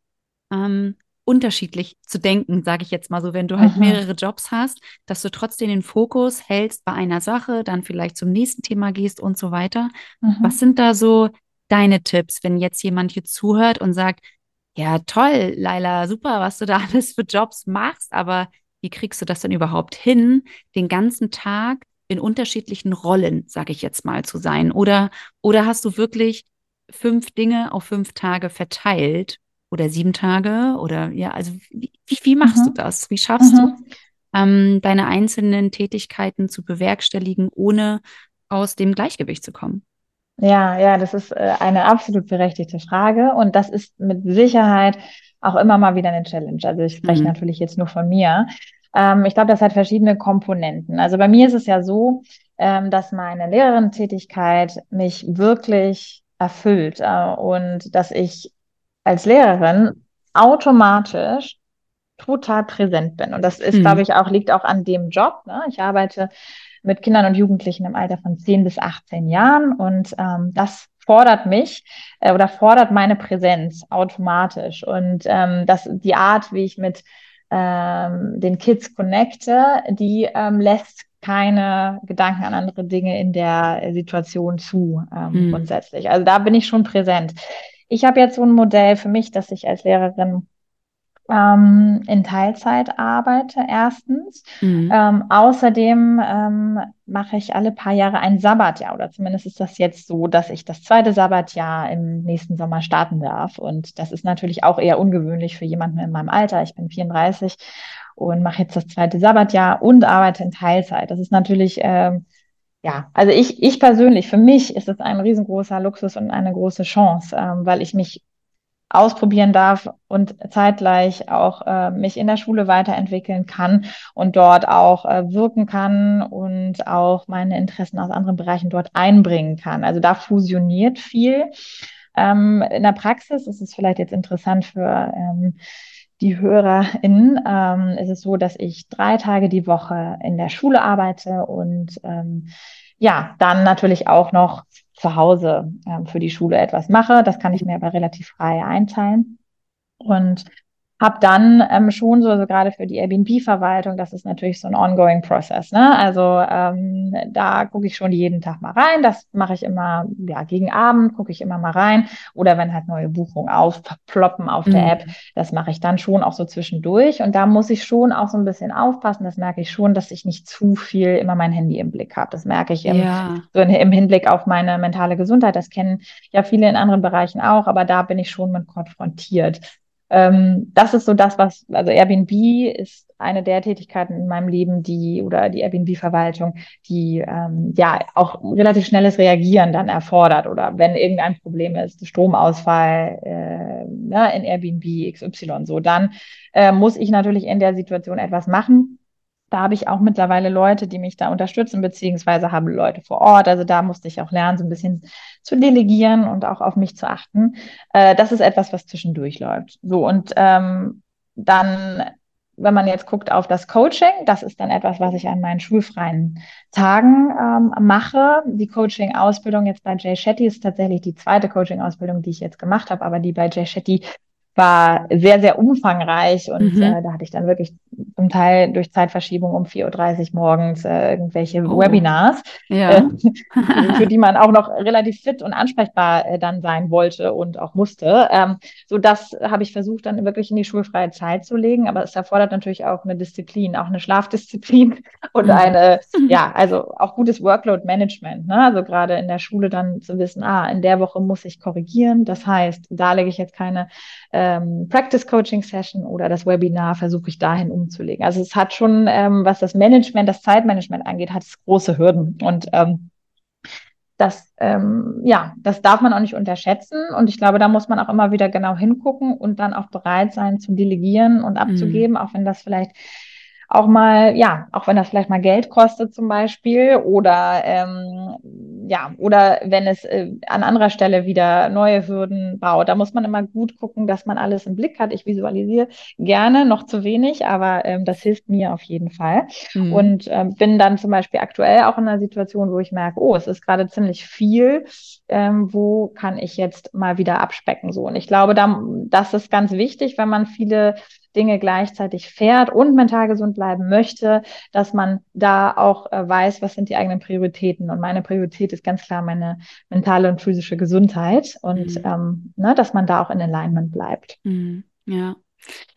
ähm, unterschiedlich zu denken, sage ich jetzt mal so, wenn du halt Mhm. mehrere Jobs hast, dass du trotzdem den Fokus hältst bei einer Sache, dann vielleicht zum nächsten Thema gehst und so weiter. Was Mhm. sind da so deine Tipps, wenn jetzt jemand hier zuhört und sagt, ja, toll, Laila, super, was du da [laughs] alles für Jobs machst, aber wie kriegst du das denn überhaupt hin, den ganzen Tag in unterschiedlichen Rollen, sage ich jetzt mal, zu sein? Oder, oder hast du wirklich fünf Dinge auf fünf Tage verteilt oder sieben Tage? Oder ja, also wie, wie, machst du Mhm. das? Wie schaffst du, Mhm. ähm, deine einzelnen Tätigkeiten zu bewerkstelligen, ohne aus dem Gleichgewicht zu kommen? Ja, ja, das ist äh, eine absolut berechtigte Frage und das ist mit Sicherheit auch immer mal wieder eine Challenge. Also ich spreche Mhm. natürlich jetzt nur von mir. Ähm, ich glaube, das hat verschiedene Komponenten. Also bei mir ist es ja so, ähm, dass meine Lehrerinnen-Tätigkeit mich wirklich erfüllt, äh, und dass ich als Lehrerin automatisch total präsent bin. Und das ist, glaube Mhm. ich, auch, liegt auch an dem Job. Ne? Ich arbeite mit Kindern und Jugendlichen im Alter von 10 bis 18 Jahren und ähm, das fordert mich äh, oder fordert meine Präsenz automatisch. Und ähm, das, die Art, wie ich mit ähm, den Kids connecte, die ähm, lässt keine Gedanken an andere Dinge in der Situation zu, ähm, Mhm. grundsätzlich. Also da bin ich schon präsent. Ich habe jetzt so ein Modell für mich, dass ich als Lehrerin ähm, in Teilzeit arbeite, erstens. Mhm. Ähm, außerdem ähm, mache ich alle paar Jahre ein Sabbatjahr oder zumindest ist das jetzt so, dass ich das zweite Sabbatjahr im nächsten Sommer starten darf. Und das ist natürlich auch eher ungewöhnlich für jemanden in meinem Alter. Ich bin 34 und mache jetzt das zweite Sabbatjahr und arbeite in Teilzeit. Das ist natürlich ähm, ja, also ich, ich persönlich, für mich ist es ein riesengroßer Luxus und eine große Chance, ähm, weil ich mich ausprobieren darf und zeitgleich auch äh, mich in der Schule weiterentwickeln kann und dort auch äh, wirken kann und auch meine Interessen aus anderen Bereichen dort einbringen kann. Also da fusioniert viel. Ähm, in der Praxis ist es vielleicht jetzt interessant für ähm, die HörerInnen. Ähm, ist es so, dass ich drei Tage die Woche in der Schule arbeite und ähm, ja, dann natürlich auch noch zu Hause ähm, für die Schule etwas mache. Das kann ich mir aber relativ frei einteilen. Und habe dann ähm, schon so, also gerade für die Airbnb-Verwaltung, das ist natürlich so ein ongoing Process. Ne? Also ähm, da gucke ich schon jeden Tag mal rein. Das mache ich immer, ja, gegen Abend gucke ich immer mal rein. Oder wenn halt neue Buchungen aufploppen auf der App, Mhm. das mache ich dann schon auch so zwischendurch. Und da muss ich schon auch so ein bisschen aufpassen. Das merke ich schon, dass ich nicht zu viel immer mein Handy im Blick habe. Das merke ich im, Ja. so in, im Hinblick auf meine mentale Gesundheit. Das kennen ja viele in anderen Bereichen auch, aber da bin ich schon mit konfrontiert. Ähm, das ist so das, was, also Airbnb ist eine der Tätigkeiten in meinem Leben, die oder die Airbnb-Verwaltung, die ähm, ja auch relativ schnelles Reagieren dann erfordert oder wenn irgendein Problem ist, Stromausfall äh, ne, in Airbnb XY so, dann äh, muss ich natürlich in der Situation etwas machen. Da habe ich auch mittlerweile Leute, die mich da unterstützen, beziehungsweise haben Leute vor Ort. Also da musste ich auch lernen, so ein bisschen zu delegieren und auch auf mich zu achten. Äh, das ist etwas, was zwischendurch läuft. So, und ähm, dann, wenn man jetzt guckt auf das Coaching, das ist dann etwas, was ich an meinen schulfreien Tagen ähm, mache. Die Coaching-Ausbildung jetzt bei Jay Shetty ist tatsächlich die zweite Coaching-Ausbildung, die ich jetzt gemacht habe, aber die bei Jay Shetty war sehr, sehr umfangreich und Mhm. äh, da hatte ich dann wirklich zum Teil durch Zeitverschiebung um 4.30 Uhr morgens äh, irgendwelche oh. Webinars, ja. äh, [laughs] für die man auch noch relativ fit und ansprechbar äh, dann sein wollte und auch musste. Ähm, so das habe ich versucht, dann wirklich in die schulfreie Zeit zu legen. Aber es erfordert natürlich auch eine Disziplin, auch eine Schlafdisziplin [laughs] und mhm. eine, [laughs] ja, also auch gutes Workload-Management. Ne? Also gerade in der Schule dann zu wissen, ah, in der Woche muss ich korrigieren. Das heißt, da lege ich jetzt keine ähm, Practice-Coaching-Session oder das Webinar versuche ich dahin umzulegen. Also es hat schon, ähm, was das Management, das Zeitmanagement angeht, hat es große Hürden. Und ähm, das, ähm, ja, das darf man auch nicht unterschätzen. Und ich glaube, da muss man auch immer wieder genau hingucken und dann auch bereit sein zu delegieren und abzugeben, mhm. auch wenn das vielleicht auch mal, ja, auch wenn das vielleicht mal Geld kostet zum Beispiel oder ähm, ja, oder wenn es äh, an anderer Stelle wieder neue Hürden baut. Da muss man immer gut gucken, dass man alles im Blick hat. Ich visualisiere gerne, noch zu wenig, aber ähm, das hilft mir auf jeden Fall. Mhm. Und ähm, bin dann zum Beispiel aktuell auch in einer Situation, wo ich merke, oh, es ist gerade ziemlich viel. Ähm, wo kann ich jetzt mal wieder abspecken? So. Und ich glaube, da, das ist ganz wichtig, wenn man viele Dinge gleichzeitig fährt und mental gesund bleiben möchte, dass man da auch äh, weiß, was sind die eigenen Prioritäten. Und meine Priorität ist ganz klar meine mentale und physische Gesundheit und mhm. ähm, ne, dass man da auch in Alignment bleibt. Mhm. Ja.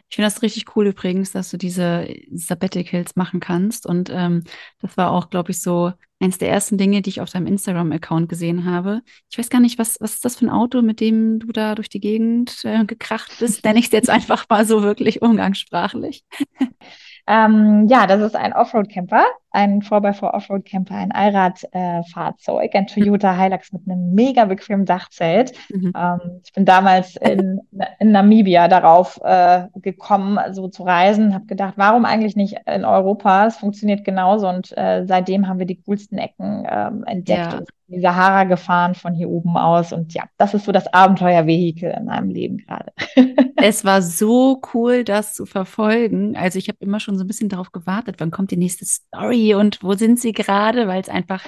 Ich finde das richtig cool übrigens, dass du diese Sabbaticals machen kannst. Und ähm, das war auch, glaube ich, so eins der ersten Dinge, die ich auf deinem Instagram-Account gesehen habe. Ich weiß gar nicht, was, was ist das für ein Auto, mit dem du da durch die Gegend äh, gekracht bist? Nenne ich es jetzt einfach mal so wirklich umgangssprachlich. [laughs] Ähm, ja, das ist ein Offroad-Camper, ein 4x4 Offroad-Camper, ein Allradfahrzeug, äh, ein Toyota Hilux mit einem mega bequemen Dachzelt. Mhm. Ähm, ich bin damals in, in Namibia darauf äh, gekommen, so zu reisen, habe gedacht, warum eigentlich nicht in Europa? Es funktioniert genauso und äh, seitdem haben wir die coolsten Ecken ähm, entdeckt. Ja die Sahara gefahren von hier oben aus. Und ja, das ist so das Abenteuervehikel in meinem Leben gerade. [laughs] es war so cool, das zu verfolgen. Also ich habe immer schon so ein bisschen darauf gewartet, wann kommt die nächste Story und wo sind sie gerade, weil es einfach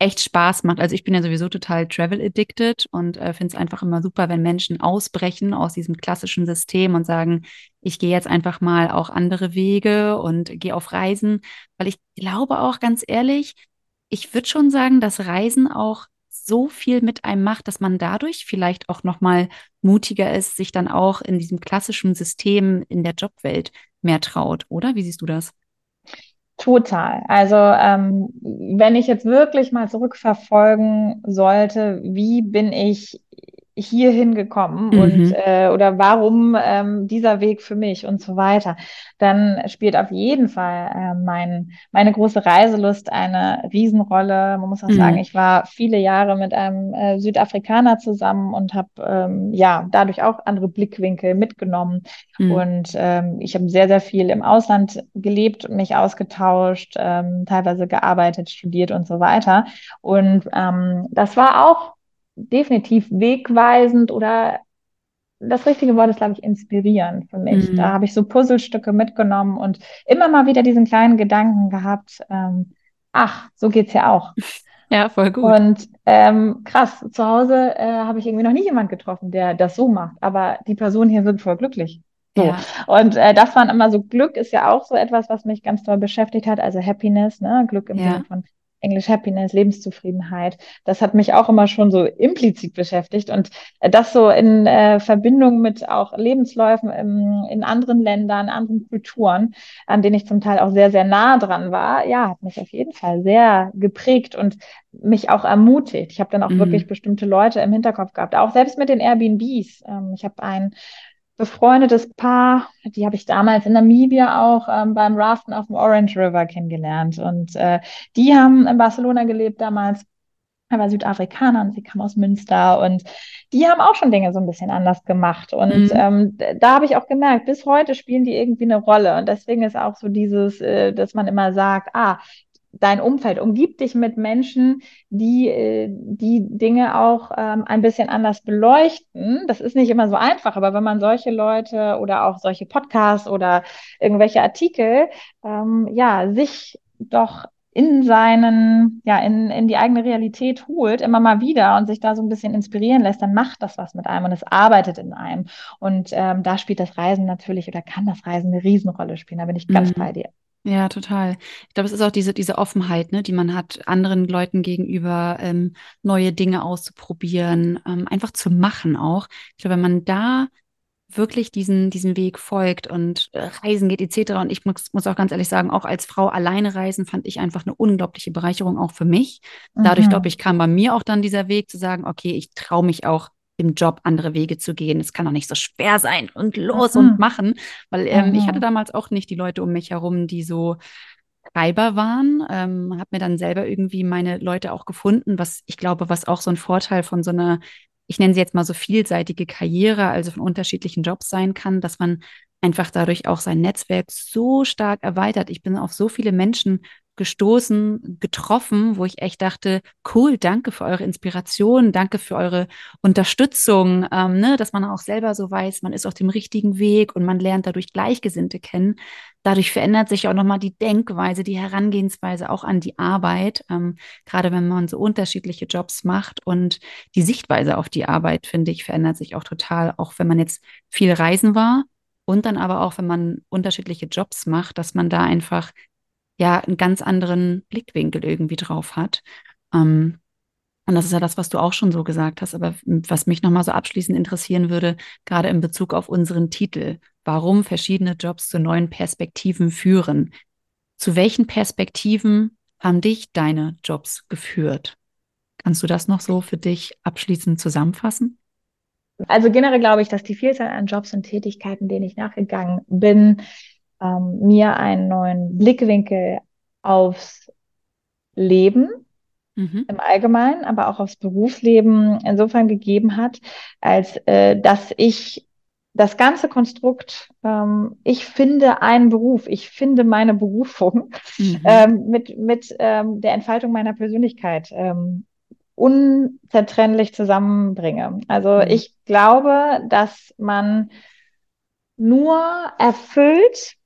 echt Spaß macht. Also ich bin ja sowieso total travel addicted und äh, finde es einfach immer super, wenn Menschen ausbrechen aus diesem klassischen System und sagen, ich gehe jetzt einfach mal auch andere Wege und gehe auf Reisen, weil ich glaube auch ganz ehrlich, ich würde schon sagen, dass Reisen auch so viel mit einem macht, dass man dadurch vielleicht auch noch mal mutiger ist, sich dann auch in diesem klassischen System in der Jobwelt mehr traut, oder? Wie siehst du das? Total. Also ähm, wenn ich jetzt wirklich mal zurückverfolgen sollte, wie bin ich hier hingekommen mhm. und äh, oder warum ähm, dieser Weg für mich und so weiter, dann spielt auf jeden Fall äh, mein, meine große Reiselust eine Riesenrolle. Man muss auch mhm. sagen, ich war viele Jahre mit einem äh, Südafrikaner zusammen und habe ähm, ja dadurch auch andere Blickwinkel mitgenommen. Mhm. Und ähm, ich habe sehr, sehr viel im Ausland gelebt, mich ausgetauscht, ähm, teilweise gearbeitet, studiert und so weiter. Und ähm, das war auch definitiv wegweisend oder das richtige Wort ist, glaube ich, inspirierend für mich. Mhm. Da habe ich so Puzzlestücke mitgenommen und immer mal wieder diesen kleinen Gedanken gehabt, ähm, ach, so geht's ja auch. [laughs] Ja, voll gut. Und ähm, krass, zu Hause äh, habe ich irgendwie noch nie jemand getroffen, der das so macht, aber die Personen hier sind voll glücklich. So. Ja. Und äh, das waren immer so, Glück ist ja auch so etwas, was mich ganz toll beschäftigt hat, also Happiness, ne? Glück im ja. Sinne von Englisch Happiness, Lebenszufriedenheit. Das hat mich auch immer schon so implizit beschäftigt und äh, das so in äh, Verbindung mit auch Lebensläufen im, in anderen Ländern, anderen Kulturen, an denen ich zum Teil auch sehr, sehr nah dran war, ja, hat mich auf jeden Fall sehr geprägt und mich auch ermutigt. Ich habe dann auch mhm. wirklich bestimmte Leute im Hinterkopf gehabt, auch selbst mit den Airbnbs. Ähm, ich habe ein befreundetes Paar, die habe ich damals in Namibia auch ähm, beim Raften auf dem Orange River kennengelernt. Und äh, die haben in Barcelona gelebt damals. Er war Südafrikaner und sie kam aus Münster und die haben auch schon Dinge so ein bisschen anders gemacht. Und mhm. ähm, da habe ich auch gemerkt, bis heute spielen die irgendwie eine Rolle. Und deswegen ist auch so dieses, äh, dass man immer sagt, ah, dein Umfeld. Umgib dich mit Menschen, die äh, die Dinge auch ähm, ein bisschen anders beleuchten. Das ist nicht immer so einfach, aber wenn man solche Leute oder auch solche Podcasts oder irgendwelche Artikel, ähm, ja, sich doch in seinen, ja, in, in die eigene Realität holt, immer mal wieder und sich da so ein bisschen inspirieren lässt, dann macht das was mit einem und es arbeitet in einem. Und ähm, da spielt das Reisen natürlich oder kann das Reisen eine Riesenrolle spielen. Da bin ich ganz mhm. bei dir. Ja, total. Ich glaube, es ist auch diese, diese Offenheit, ne, die man hat, anderen Leuten gegenüber ähm, neue Dinge auszuprobieren, ähm, einfach zu machen auch. Ich glaube, wenn man da wirklich diesen, diesen Weg folgt und äh, reisen geht etc. Und ich muss, muss auch ganz ehrlich sagen, auch als Frau alleine reisen fand ich einfach eine unglaubliche Bereicherung auch für mich. Dadurch, mhm. glaube ich, kam bei mir auch dann dieser Weg zu sagen, okay, ich traue mich auch im Job andere Wege zu gehen. Es kann doch nicht so schwer sein und los mhm. und machen, weil ähm, mhm. ich hatte damals auch nicht die Leute um mich herum, die so Treiber waren, ähm, habe mir dann selber irgendwie meine Leute auch gefunden, was ich glaube, was auch so ein Vorteil von so einer ich nenne sie jetzt mal so vielseitige Karriere, also von unterschiedlichen Jobs sein kann, dass man einfach dadurch auch sein Netzwerk so stark erweitert. Ich bin auf so viele Menschen gestoßen, getroffen, wo ich echt dachte, cool, danke für eure Inspiration, danke für eure Unterstützung, ähm, ne, dass man auch selber so weiß, man ist auf dem richtigen Weg und man lernt dadurch Gleichgesinnte kennen. Dadurch verändert sich auch nochmal die Denkweise, die Herangehensweise auch an die Arbeit, ähm, gerade wenn man so unterschiedliche Jobs macht und die Sichtweise auf die Arbeit, finde ich, verändert sich auch total, auch wenn man jetzt viel reisen war. Und dann aber auch, wenn man unterschiedliche Jobs macht, dass man da einfach ja einen ganz anderen Blickwinkel irgendwie drauf hat. Ähm, und das ist ja das, was du auch schon so gesagt hast, aber was mich nochmal so abschließend interessieren würde, gerade in Bezug auf unseren Titel, warum verschiedene Jobs zu neuen Perspektiven führen. Zu welchen Perspektiven haben dich deine Jobs geführt? Kannst du das noch so für dich abschließend zusammenfassen? Also generell glaube ich, dass die Vielzahl an Jobs und Tätigkeiten, denen ich nachgegangen bin, ähm, mir einen neuen Blickwinkel aufs Leben mhm. im Allgemeinen, aber auch aufs Berufsleben insofern gegeben hat, als äh, dass ich das ganze Konstrukt, ähm, ich finde einen Beruf, ich finde meine Berufung mhm. ähm, mit, mit ähm, der Entfaltung meiner Persönlichkeit ähm, unzertrennlich zusammenbringe. Also mhm. ich glaube, dass man nur erfüllt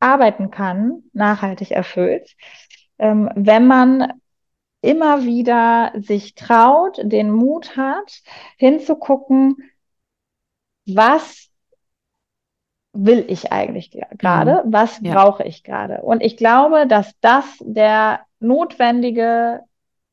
arbeiten kann, nachhaltig erfüllt, ähm, wenn man immer wieder sich traut, den Mut hat, hinzugucken, was will ich eigentlich gerade, mhm. was ja. brauche ich gerade. Und ich glaube, dass das der notwendige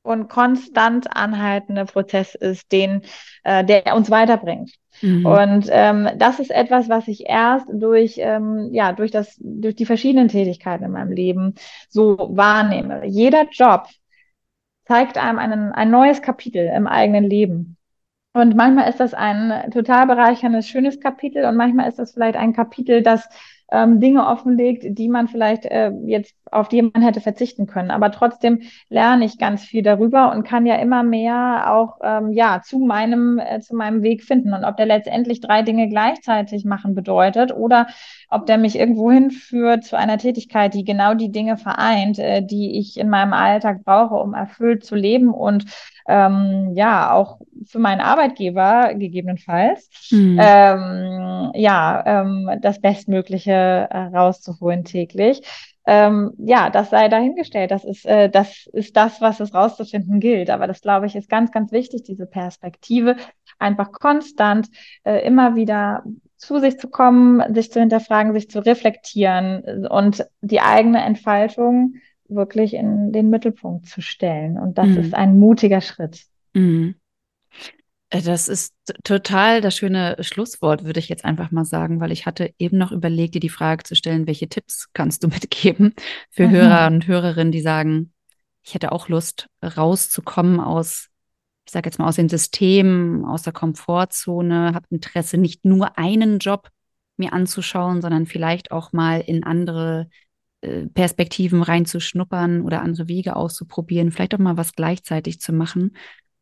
und konstant anhaltende Prozess ist, den, äh, der uns weiterbringt. Mhm. Und ähm, das ist etwas, was ich erst durch, ähm, ja, durch, das, durch die verschiedenen Tätigkeiten in meinem Leben so wahrnehme. Jeder Job zeigt einem einen, ein neues Kapitel im eigenen Leben. Und manchmal ist das ein total bereicherndes, schönes Kapitel und manchmal ist das vielleicht ein Kapitel, das ähm, Dinge offenlegt, die man vielleicht äh, jetzt auf die man hätte verzichten können. Aber trotzdem lerne ich ganz viel darüber und kann ja immer mehr auch ähm, ja zu meinem äh, zu meinem Weg finden. Und ob der letztendlich drei Dinge gleichzeitig machen bedeutet oder ob der mich irgendwo hinführt zu einer Tätigkeit, die genau die Dinge vereint, äh, die ich in meinem Alltag brauche, um erfüllt zu leben und ähm, ja auch für meinen Arbeitgeber gegebenenfalls mhm. ähm, ja ähm, das Bestmögliche äh, rauszuholen täglich. Ähm, ja, das sei dahingestellt. Das ist, äh, das ist das, was es rauszufinden gilt. Aber das, glaube ich, ist ganz, ganz wichtig, diese Perspektive, einfach konstant äh, immer wieder zu sich zu kommen, sich zu hinterfragen, sich zu reflektieren und die eigene Entfaltung wirklich in den Mittelpunkt zu stellen. Und das mhm. ist ein mutiger Schritt. Mhm. Äh, das ist total das schöne Schlusswort, würde ich jetzt einfach mal sagen, weil ich hatte eben noch überlegt, dir die Frage zu stellen, welche Tipps kannst du [laughs] mitgeben für mhm. Hörer und Hörerinnen, die sagen, ich hätte auch Lust, rauszukommen aus, ich sage jetzt mal, aus dem System, aus der Komfortzone, habe Interesse, nicht nur einen Job mir anzuschauen, sondern vielleicht auch mal in andere äh, Perspektiven reinzuschnuppern oder andere Wege auszuprobieren, vielleicht auch mal was gleichzeitig zu machen.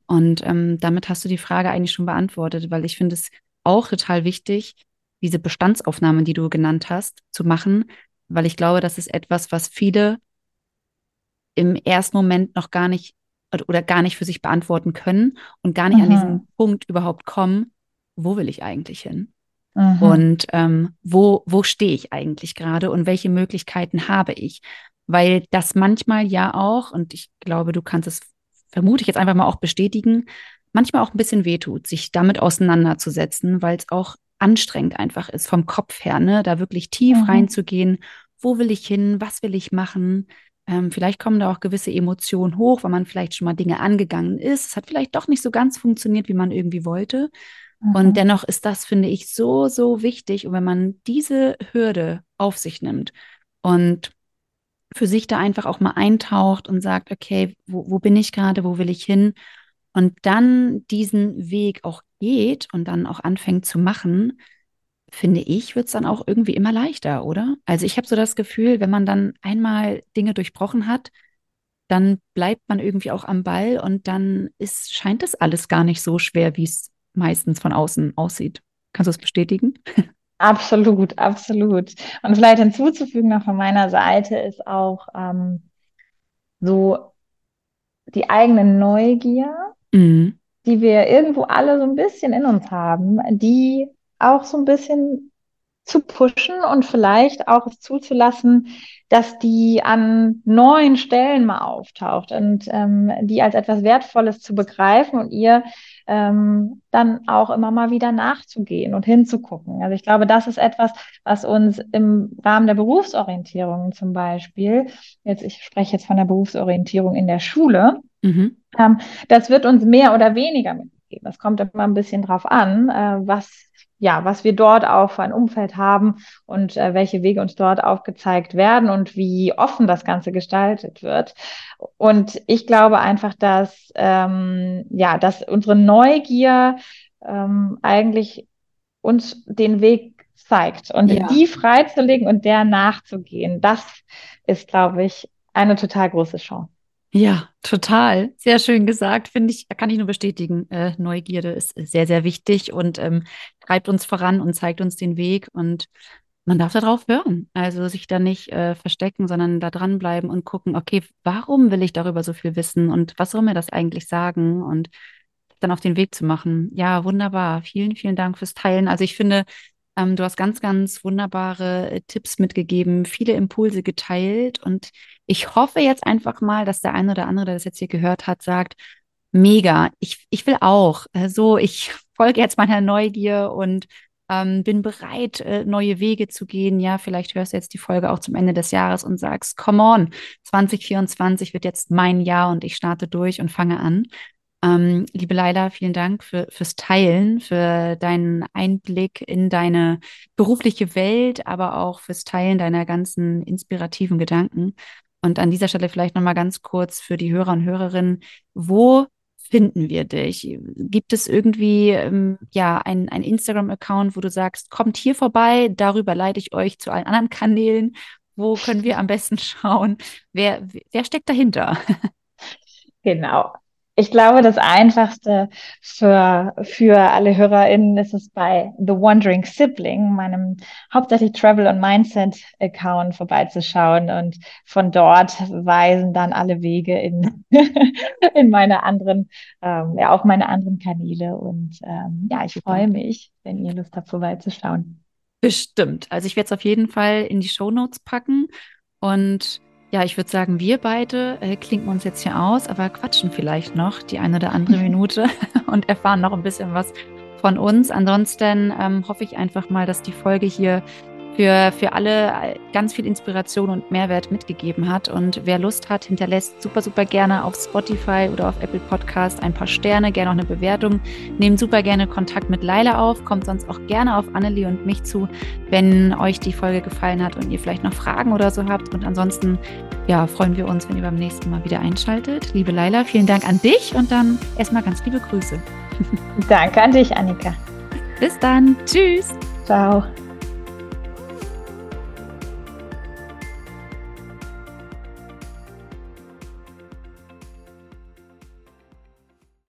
Und ähm, damit hast du die Frage eigentlich schon beantwortet, weil ich finde es auch total wichtig, diese Bestandsaufnahmen, die du genannt hast, zu machen, weil ich glaube, das ist etwas, was viele im ersten Moment noch gar nicht oder gar nicht für sich beantworten können und gar nicht Aha. an diesen Punkt überhaupt kommen, wo will ich eigentlich hin? Aha. Und ähm, wo, wo stehe ich eigentlich gerade und welche Möglichkeiten habe ich? weil das manchmal ja auch, und ich glaube, du kannst es, vermute ich jetzt einfach mal auch bestätigen, manchmal auch ein bisschen wehtut, sich damit auseinanderzusetzen, weil es auch anstrengend einfach ist vom Kopf her, ne, da wirklich tief mhm. reinzugehen. Wo will ich hin? Was will ich machen? Ähm, vielleicht kommen da auch gewisse Emotionen hoch, weil man vielleicht schon mal Dinge angegangen ist. Es hat vielleicht doch nicht so ganz funktioniert, wie man irgendwie wollte. Mhm. Und dennoch ist das, finde ich, so, so wichtig. Und wenn man diese Hürde auf sich nimmt und für sich da einfach auch mal eintaucht und sagt, okay, wo, wo bin ich gerade, wo will ich hin? Und dann diesen Weg auch geht und dann auch anfängt zu machen, finde ich, wird es dann auch irgendwie immer leichter, oder? Also ich habe so das Gefühl, wenn man dann einmal Dinge durchbrochen hat, dann bleibt man irgendwie auch am Ball und dann ist, scheint das alles gar nicht so schwer, wie es meistens von außen aussieht. Kannst du das bestätigen? [laughs] Absolut, absolut. Und vielleicht hinzuzufügen noch von meiner Seite ist auch ähm, so die eigene Neugier, mhm. die wir irgendwo alle so ein bisschen in uns haben, die auch so ein bisschen zu pushen und vielleicht auch es zuzulassen, dass die an neuen Stellen mal auftaucht und ähm, die als etwas Wertvolles zu begreifen und ihr ähm, dann auch immer mal wieder nachzugehen und hinzugucken. Also ich glaube, das ist etwas, was uns im Rahmen der Berufsorientierung zum Beispiel, jetzt ich spreche jetzt von der Berufsorientierung in der Schule, mhm. ähm, das wird uns mehr oder weniger mitgeben. Das kommt immer ein bisschen drauf an, äh, was ja, was wir dort auch für ein Umfeld haben und äh, welche Wege uns dort aufgezeigt werden und wie offen das Ganze gestaltet wird. Und ich glaube einfach, dass ähm, ja, dass unsere Neugier ähm, eigentlich uns den Weg zeigt und ja. die freizulegen und der nachzugehen, das ist, glaube ich, eine total große Chance. Ja, total. Sehr schön gesagt, finde ich, kann ich nur bestätigen. Äh, Neugierde ist sehr, sehr wichtig und ähm, treibt uns voran und zeigt uns den Weg und man darf darauf hören. Also sich da nicht äh, verstecken, sondern da dranbleiben und gucken, okay, warum will ich darüber so viel wissen und was soll mir das eigentlich sagen und dann auf den Weg zu machen. Ja, wunderbar. Vielen, vielen Dank fürs Teilen. Also ich finde, ähm, du hast ganz, ganz wunderbare äh, Tipps mitgegeben, viele Impulse geteilt und ich hoffe jetzt einfach mal, dass der eine oder andere, der das jetzt hier gehört hat, sagt, mega, ich, ich will auch. So, also ich [laughs] folge jetzt meiner Neugier und ähm, bin bereit, äh, neue Wege zu gehen. Ja, vielleicht hörst du jetzt die Folge auch zum Ende des Jahres und sagst, come on, 2024 wird jetzt mein Jahr und ich starte durch und fange an. Ähm, liebe Leila, vielen Dank für, fürs Teilen, für deinen Einblick in deine berufliche Welt, aber auch fürs Teilen deiner ganzen inspirativen Gedanken. Und an dieser Stelle vielleicht nochmal ganz kurz für die Hörer und Hörerinnen, wo finden wir dich? Gibt es irgendwie ähm, ja ein, ein Instagram-Account, wo du sagst, kommt hier vorbei, darüber leite ich euch zu allen anderen Kanälen. Wo können wir am besten [laughs] schauen? Wer, wer steckt dahinter? [laughs] Genau. Ich glaube, das Einfachste für, für alle HörerInnen ist es bei The Wandering Sibling, meinem hauptsächlich Travel- und Mindset-Account vorbeizuschauen. Und von dort weisen dann alle Wege in, [laughs] in meine anderen, ähm, ja, auf meine anderen Kanäle. Und ähm, ja, ich freue mich, wenn ihr Lust habt, vorbeizuschauen. Bestimmt. Also ich werde es auf jeden Fall in die Show Notes packen. Und ja, ich würde sagen, wir beide äh, klinken uns jetzt hier aus, aber quatschen vielleicht noch die eine oder andere Minute [laughs] und erfahren noch ein bisschen was von uns. Ansonsten ähm, hoffe ich einfach mal, dass die Folge hier für, für alle ganz viel Inspiration und Mehrwert mitgegeben hat. Und wer Lust hat, hinterlässt super, super gerne auf Spotify oder auf Apple Podcast ein paar Sterne, gerne auch eine Bewertung. Nehmt super gerne Kontakt mit Laila auf, kommt sonst auch gerne auf Annelie und mich zu, wenn euch die Folge gefallen hat und ihr vielleicht noch Fragen oder so habt. Und ansonsten, ja, freuen wir uns, wenn ihr beim nächsten Mal wieder einschaltet. Liebe Laila, vielen Dank an dich und dann erstmal ganz liebe Grüße. Danke an dich, Annika. Bis dann. Tschüss. Ciao.